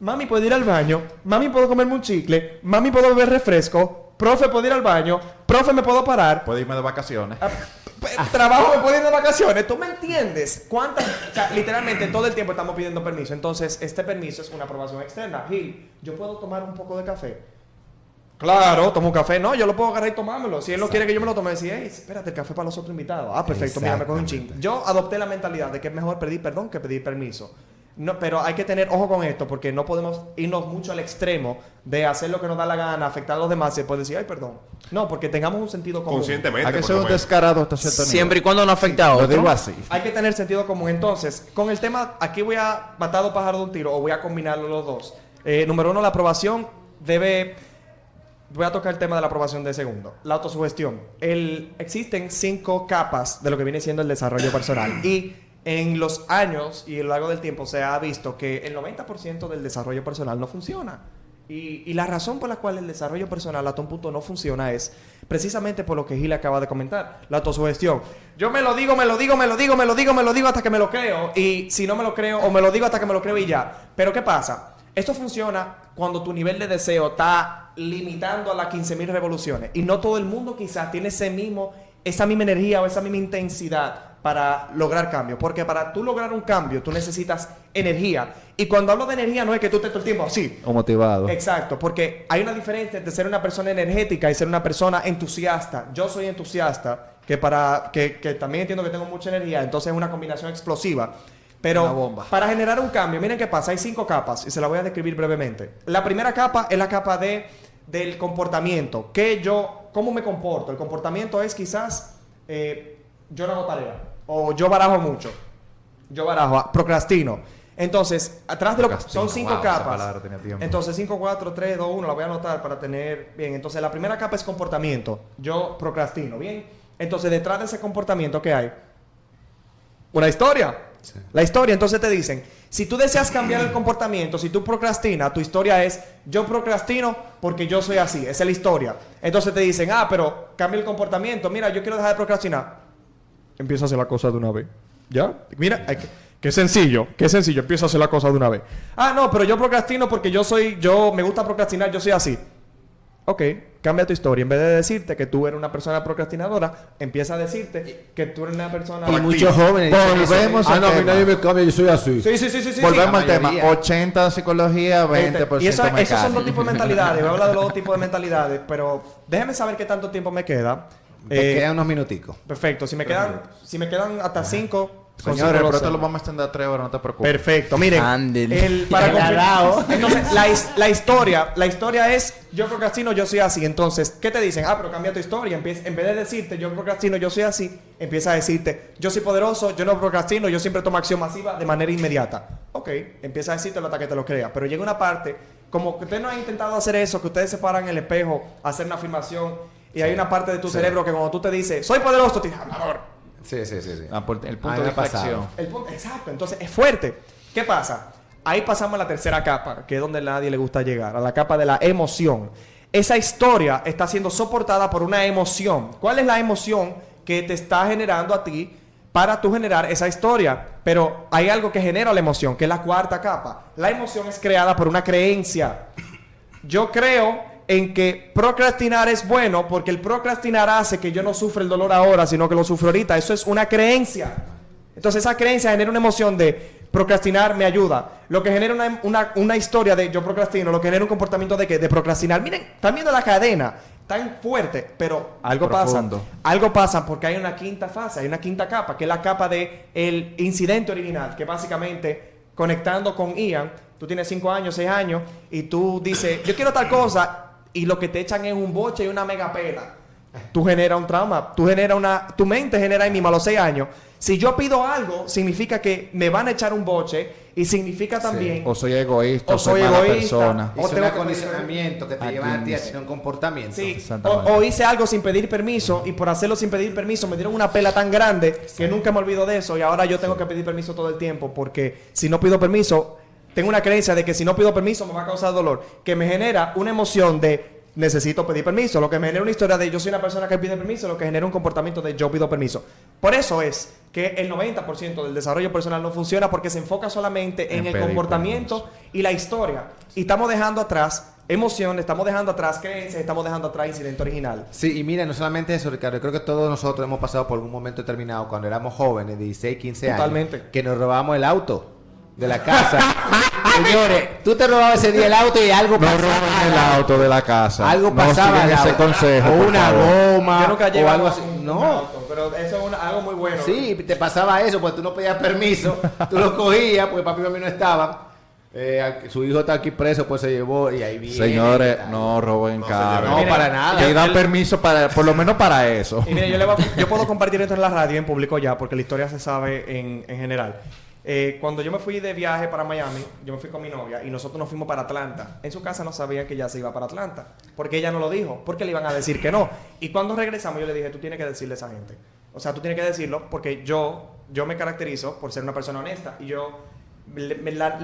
Mami, ¿puedo ir al baño? Mami, ¿puedo comerme un chicle? Mami, ¿puedo beber refresco? Profe, ¿puedo ir al baño? Profe, ¿me puedo parar? Puedo irme de vacaciones. Ah, p- Trabajo, ¿me puedo ir de vacaciones? ¿Tú me entiendes? ¿Cuántas? O sea, literalmente todo el tiempo estamos pidiendo permiso. Entonces, este permiso es una aprobación externa. Gil, ¿yo puedo tomar un poco de café? Claro, tomo un café. No, yo lo puedo agarrar y tomármelo. Si él no quiere que yo me lo tome, decir, hey, espérate, el café para los otros invitados. Ah, perfecto, mira, me coge un ching. Yo adopté la mentalidad de que es mejor pedir perdón que pedir permiso. No, pero hay que tener ojo con esto porque no podemos irnos mucho al extremo de hacer lo que nos da la gana, afectar a los demás y después decir, ay, perdón. No, porque tengamos un sentido común. Conscientemente. Hay que ser un descarado hasta cierto nivel. Siempre y cuando no afecte a Lo otro. digo así. Hay que tener sentido común. Entonces, con el tema, aquí voy a matar dos pájaros de un tiro o voy a combinarlo los dos. Eh, número uno, la aprobación debe. Voy a tocar el tema de la aprobación de segundo. La autosugestión. Existen cinco capas de lo que viene siendo el desarrollo personal. Y en los años y a lo largo del tiempo se ha visto que el 90% del desarrollo personal no funciona. Y, y la razón por la cual el desarrollo personal hasta un punto no funciona es precisamente por lo que Gil acaba de comentar, la autosugestión. Yo me lo digo, me lo digo, me lo digo, me lo digo, me lo digo hasta que me lo creo. Y si no me lo creo, o me lo digo hasta que me lo creo y ya. Pero ¿qué pasa? Esto funciona cuando tu nivel de deseo está limitando a las 15.000 revoluciones. Y no todo el mundo quizás tiene ese mismo, esa misma energía o esa misma intensidad para lograr cambio. Porque para tú lograr un cambio, tú necesitas energía. Y cuando hablo de energía, no es que tú estés todo el tiempo así. O motivado. Exacto, porque hay una diferencia entre ser una persona energética y ser una persona entusiasta. Yo soy entusiasta, que para que, que también entiendo que tengo mucha energía, entonces es una combinación explosiva. Pero para generar un cambio, miren qué pasa, hay cinco capas y se la voy a describir brevemente. La primera capa es la capa de del comportamiento, que yo, cómo me comporto. El comportamiento es quizás eh, yo no hago tarea o yo barajo mucho. Yo barajo, ah, procrastino. Entonces, atrás de lo que son cinco wow, capas. Entonces, 5, 4, 3, 2, 1, la voy a anotar para tener bien. Entonces, la primera capa es comportamiento. Yo procrastino, bien. Entonces, detrás de ese comportamiento, ¿qué hay? Una historia. La historia, entonces te dicen, si tú deseas cambiar el comportamiento, si tú procrastinas, tu historia es, yo procrastino porque yo soy así, es la historia. Entonces te dicen, ah, pero cambia el comportamiento, mira, yo quiero dejar de procrastinar. Empieza a hacer la cosa de una vez. ¿Ya? Mira, que- qué sencillo, qué sencillo, empieza a hacer la cosa de una vez. Ah, no, pero yo procrastino porque yo soy, yo me gusta procrastinar, yo soy así. Ok, cambia tu historia. En vez de decirte que tú eres una persona procrastinadora, empieza a decirte que tú eres una persona... Y muchos jóvenes. Volvemos Ah, al no, a mí tema. nadie me cambia, yo soy así. Sí, sí, sí, sí. sí, Volvemos sí. al tema. mayoría. 80 psicología, 20% Y eso, esos son dos tipos de mentalidades. Voy a hablar de los dos tipos de mentalidades, pero déjeme saber qué tanto tiempo me queda. Te Eh, quedan unos minuticos. perfecto. Si me quedan, si me quedan hasta cinco, con Señores, pero te lo vamos a extender a 3 horas, no te preocupes. Perfecto, miren. El- para confirmar- Entonces, la, his- la historia, la historia es yo procrastino, yo soy así. Entonces, ¿qué te dicen? Ah, pero cambia tu historia. Empieza, en vez de decirte yo procrastino, yo soy así, empieza a decirte yo soy poderoso, yo no procrastino, yo siempre tomo acción masiva de manera inmediata. Ok, empieza a decírtelo hasta que te lo creas. Pero llega una parte, como que usted no ha intentado hacer eso, que ustedes se paran en el espejo, hacer una afirmación, y hay una parte de tu cerebro que cuando tú te dices soy poderoso, te dice, "Hablador". Sí, sí, sí. sí. Ah, el punto de inflexión. El punto- exacto, entonces es fuerte. ¿Qué pasa? Ahí pasamos a la tercera capa, que es donde a nadie le gusta llegar, a la capa de la emoción. Esa historia está siendo soportada por una emoción. ¿Cuál es la emoción que te está generando a ti para tú generar esa historia? Pero hay algo que genera la emoción, que es la cuarta capa. La emoción es creada por una creencia. Yo creo en que procrastinar es bueno porque el procrastinar hace que yo no sufra el dolor ahora, sino que lo sufro ahorita. Eso es una creencia. Entonces esa creencia genera una emoción de procrastinar me ayuda. Lo que genera una, una- una historia de yo procrastino, lo que genera un comportamiento de que de procrastinar. Miren, están viendo la cadena tan fuerte, pero algo Profundo. pasa. Algo pasa porque hay una quinta fase, hay una quinta capa, que es la capa de el incidente original, que básicamente conectando con Ian, tú tienes 5 años, 6 años, y tú dices, yo quiero tal cosa, y lo que te echan es un boche y una mega pela. Tú generas un trauma, tú genera una, tu mente genera ahí mismo a los 6 años. Si yo pido algo, significa que me van a echar un boche, y significa también... O soy egoísta, O soy, egoísta. persona. O tengo un que- acondicionamiento que te A lleva a ti a un comportamiento. Sí, o, Exactamente. o hice algo sin pedir permiso y por hacerlo sin pedir permiso me dieron una pela tan grande que nunca me olvido de eso y ahora yo tengo que pedir permiso todo el tiempo porque si no pido permiso, tengo una creencia de que si no pido permiso me va a causar dolor, que me genera una emoción de necesito pedir permiso, lo que me genera una historia de yo soy una persona que pide permiso, lo que genera un comportamiento de yo pido permiso. Por eso es que el 90% del desarrollo personal no funciona porque se enfoca solamente en, En el comportamiento y la historia. Y estamos dejando atrás emociones, estamos dejando atrás creencias, estamos dejando atrás incidente original. Sí, y mira, no solamente eso, Ricardo, yo creo que todos nosotros hemos pasado por algún momento determinado cuando éramos jóvenes, de 16, 15 años, Totalmente. que nos robamos el auto de la casa. Señores, tú te robabas ese día el auto y algo No pasaba. roben el auto de la casa. Algo No pasaba ese auto. consejo. O una goma Yo nunca o algo así. un- un No. auto, pero eso es una- algo muy bueno. Sí, te pasaba eso, pues tú no pedías permiso, tú lo cogías, porque papi y mami no estaban. Eh, su hijo está aquí preso, pues se llevó y ahí viene. Señores, y no roben No, carro. No, para nada. Que dan permiso para, por lo menos para eso. Y mire, yo, le voy a- yo puedo compartir esto en la radio, en público ya, porque la historia se sabe en, en general. Eh, cuando yo me fui de viaje para Miami, yo me fui con mi novia y nosotros nos fuimos para Atlanta. En su casa no sabían que ella se iba para Atlanta, porque ella no lo dijo, porque le iban a decir que no. Y cuando regresamos yo le dije, tú tienes que decirle a esa gente. O sea, tú tienes que decirlo porque yo, yo me caracterizo por ser una persona honesta y yo,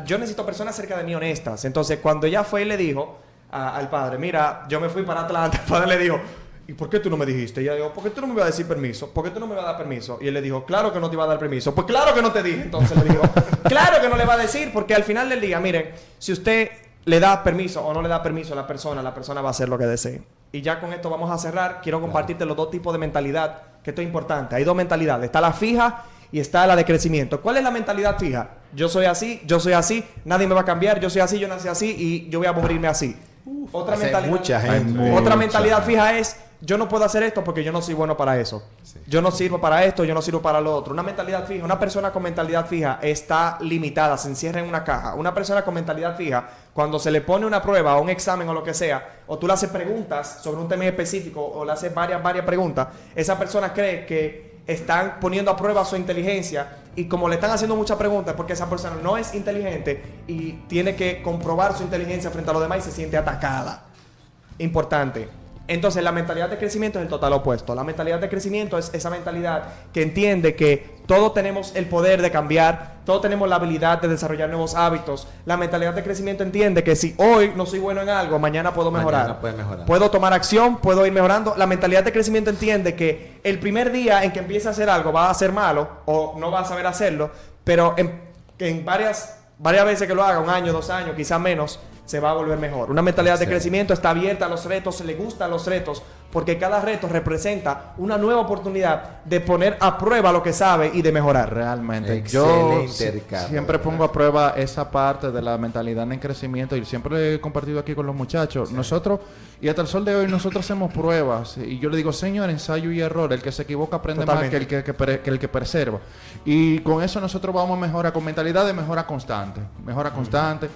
yo necesito personas cerca de mí honestas. Entonces, cuando ella fue y le dijo al padre, mira, yo me fui para Atlanta, el padre le dijo, ¿y por qué tú no me dijiste? Y ella dijo, ¿por qué tú no me ibas a decir permiso? ¿Por qué tú no me ibas a dar permiso? Y él le dijo, claro que no te iba a dar permiso. Pues claro que no te dije. Entonces le dijo, claro que no le va a decir, porque al final del día, miren, si usted le da permiso o no le da permiso a la persona, la persona va a hacer lo que desee. Y ya con esto vamos a cerrar. Quiero compartirte los dos tipos de mentalidad, que esto es importante. Hay dos mentalidades. Está la fija y está la de crecimiento. ¿Cuál es la mentalidad fija? Yo soy así, yo soy así, nadie me va a cambiar, yo soy así, yo nací así y yo voy a morirme así. Otra mentalidad. mucha gente. Otra mentalidad fija es yo no puedo hacer esto porque yo no soy bueno para eso. Yo no sirvo para esto, yo no sirvo para lo otro. Una mentalidad fija, una persona con mentalidad fija está limitada, se encierra en una caja. Una persona con mentalidad fija, cuando se le pone una prueba o un examen o lo que sea, o tú le haces preguntas sobre un tema específico o le haces varias, varias preguntas, esa persona cree que están poniendo a prueba su inteligencia y como le están haciendo muchas preguntas porque esa persona no es inteligente y tiene que comprobar su inteligencia frente a los demás y se siente atacada importante. Entonces, la mentalidad de crecimiento es el total opuesto. La mentalidad de crecimiento es esa mentalidad que entiende que todos tenemos el poder de cambiar, todos tenemos la habilidad de desarrollar nuevos hábitos. La mentalidad de crecimiento entiende que si hoy no soy bueno en algo, mañana puedo Mañana mejorar. Puedo tomar acción, puedo ir mejorando. La mentalidad de crecimiento entiende que el primer día en que empiece a hacer algo va a ser malo o no va a saber hacerlo, pero en, en varias, varias veces que lo haga, un año, dos años, quizás menos, se va a volver mejor. Una mentalidad de crecimiento está abierta a los retos, le gustan los retos, porque cada reto representa una nueva oportunidad de poner a prueba lo que sabe y de mejorar. Realmente. Yo Excelente, si- Ricardo, siempre pongo a prueba esa parte de la mentalidad en crecimiento y siempre he compartido aquí con los muchachos. Nosotros, y hasta el sol de hoy, nosotros hacemos pruebas. Y yo le digo, señor, ensayo y error. El que se equivoca aprende más que el que, que el que preserva. Y con eso nosotros vamos a mejorar, con mentalidad de mejora constante. Mejora constante.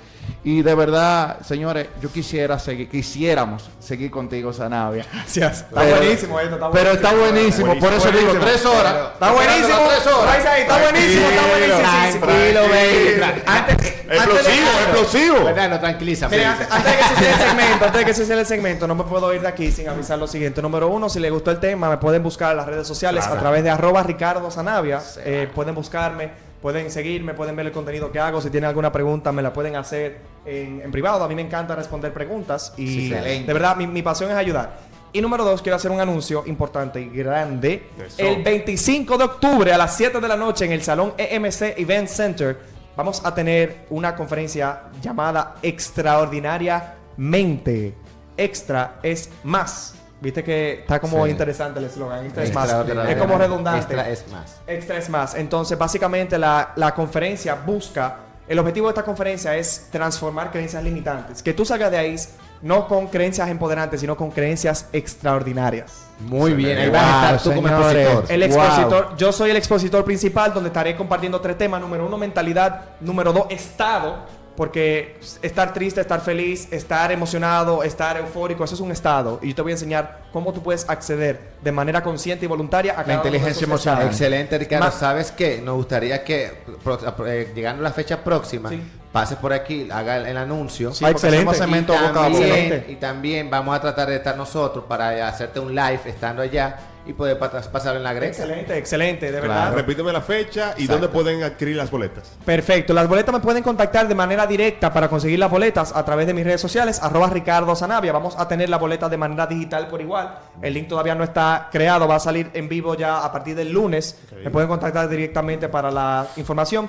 Y de verdad, señores, yo quisiera seguir, quisiéramos seguir contigo, Sanavia. Gracias. Está Pero- buenísimo esto, está Pero está buenísimo, por eso digo, Buenísimo. tres horas. Está buenísimo. Tres horas. Ahí, Está buenísimo, está buenísimo. Tranquilo, baby. Antes, Explosivo, explosivo. Fernando, tranquiliza. Mira, antes, antes de que se cierre el segmento, antes de que se cierre el segmento, no me puedo ir de aquí sin avisar lo siguiente. Número uno, si les gustó el tema, me pueden buscar en las redes sociales a través de arroba Ricardo Sanavia. Eh, pueden buscarme, pueden seguirme, pueden ver el contenido que hago. Si tienen alguna pregunta, me la pueden hacer en, en privado. A mí me encanta responder preguntas y Sí, de verdad mi, mi pasión es ayudar. Y número dos, quiero hacer un anuncio importante y grande. Eso. El 25 de octubre a las 7 de la noche en el Salón EMC Event Center vamos a tener una conferencia llamada Extraordinariamente. Extra es más. Viste que está como Sí. interesante el eslogan. Extra es más. Es como redundante. Extra es más. Extra es más. Entonces, básicamente, la, la conferencia busca. El objetivo de esta conferencia es transformar creencias limitantes. Que tú salgas de ahí no con creencias empoderantes, sino con creencias extraordinarias. Muy bien, ahí vas a estar tú como expositor. El Wow. expositor, yo soy el expositor principal donde estaré compartiendo tres temas. Número uno, mentalidad. Número dos, estado. Porque estar triste, estar feliz, estar emocionado, estar eufórico, eso es un estado. Y yo te voy a enseñar cómo tú puedes acceder de manera consciente y voluntaria a cada uno de inteligencia emocional. estados. Excelente, Ricardo. Ma- ¿Sabes qué? Nos gustaría que, pro- eh, llegando la fecha próxima, Sí. pases por aquí, haga el, el anuncio. Sí, excelente. Y segmento boca a boca. también, Excelente. y también vamos a tratar de estar nosotros para hacerte un live estando allá y poder pa- pasarlo en la greca. Excelente, excelente, de Claro. verdad. Repíteme la fecha y Exacto. dónde pueden adquirir las boletas. Perfecto. Las boletas me pueden contactar de manera directa para conseguir las boletas a través de mis redes sociales, arroba Ricardo Sanavia. Vamos a tener las boletas de manera digital por igual. El link todavía no está creado, va a salir en vivo ya a partir del lunes. Me pueden contactar directamente para la información.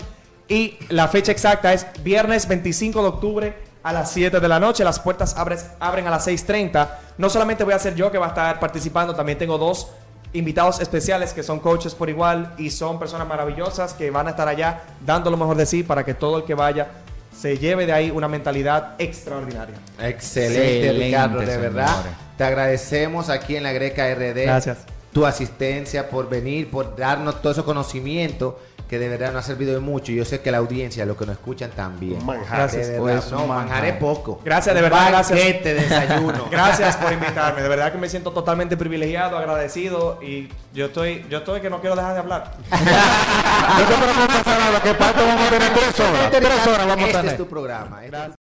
Y la fecha exacta es viernes 25 de octubre a las 7 de la noche. Las puertas abres- abren a las 6.30. No solamente voy a ser yo que va a estar participando, también tengo dos invitados especiales que son coaches por igual y son personas maravillosas que van a estar allá dando lo mejor de sí para que todo el que vaya se lleve de ahí una mentalidad extraordinaria. Excelente, Excelente, Ricardo, de señores. verdad. Te agradecemos aquí en la Greca RD. Gracias. tu asistencia, por venir, por darnos todo ese conocimiento que de verdad nos ha servido de mucho. Y yo sé que la audiencia, los que nos escuchan también. Manjar. Gracias. De verdad, Pues, no, un manjar es poco. Gracias, de verdad, gracias. banquete, desayuno. Gracias por invitarme. De verdad que me siento totalmente privilegiado, agradecido y yo estoy, yo estoy que no quiero dejar de hablar. No te preocupes, que pasa vamos a tener tres horas. Tres horas vamos a este tener. es tu programa. este es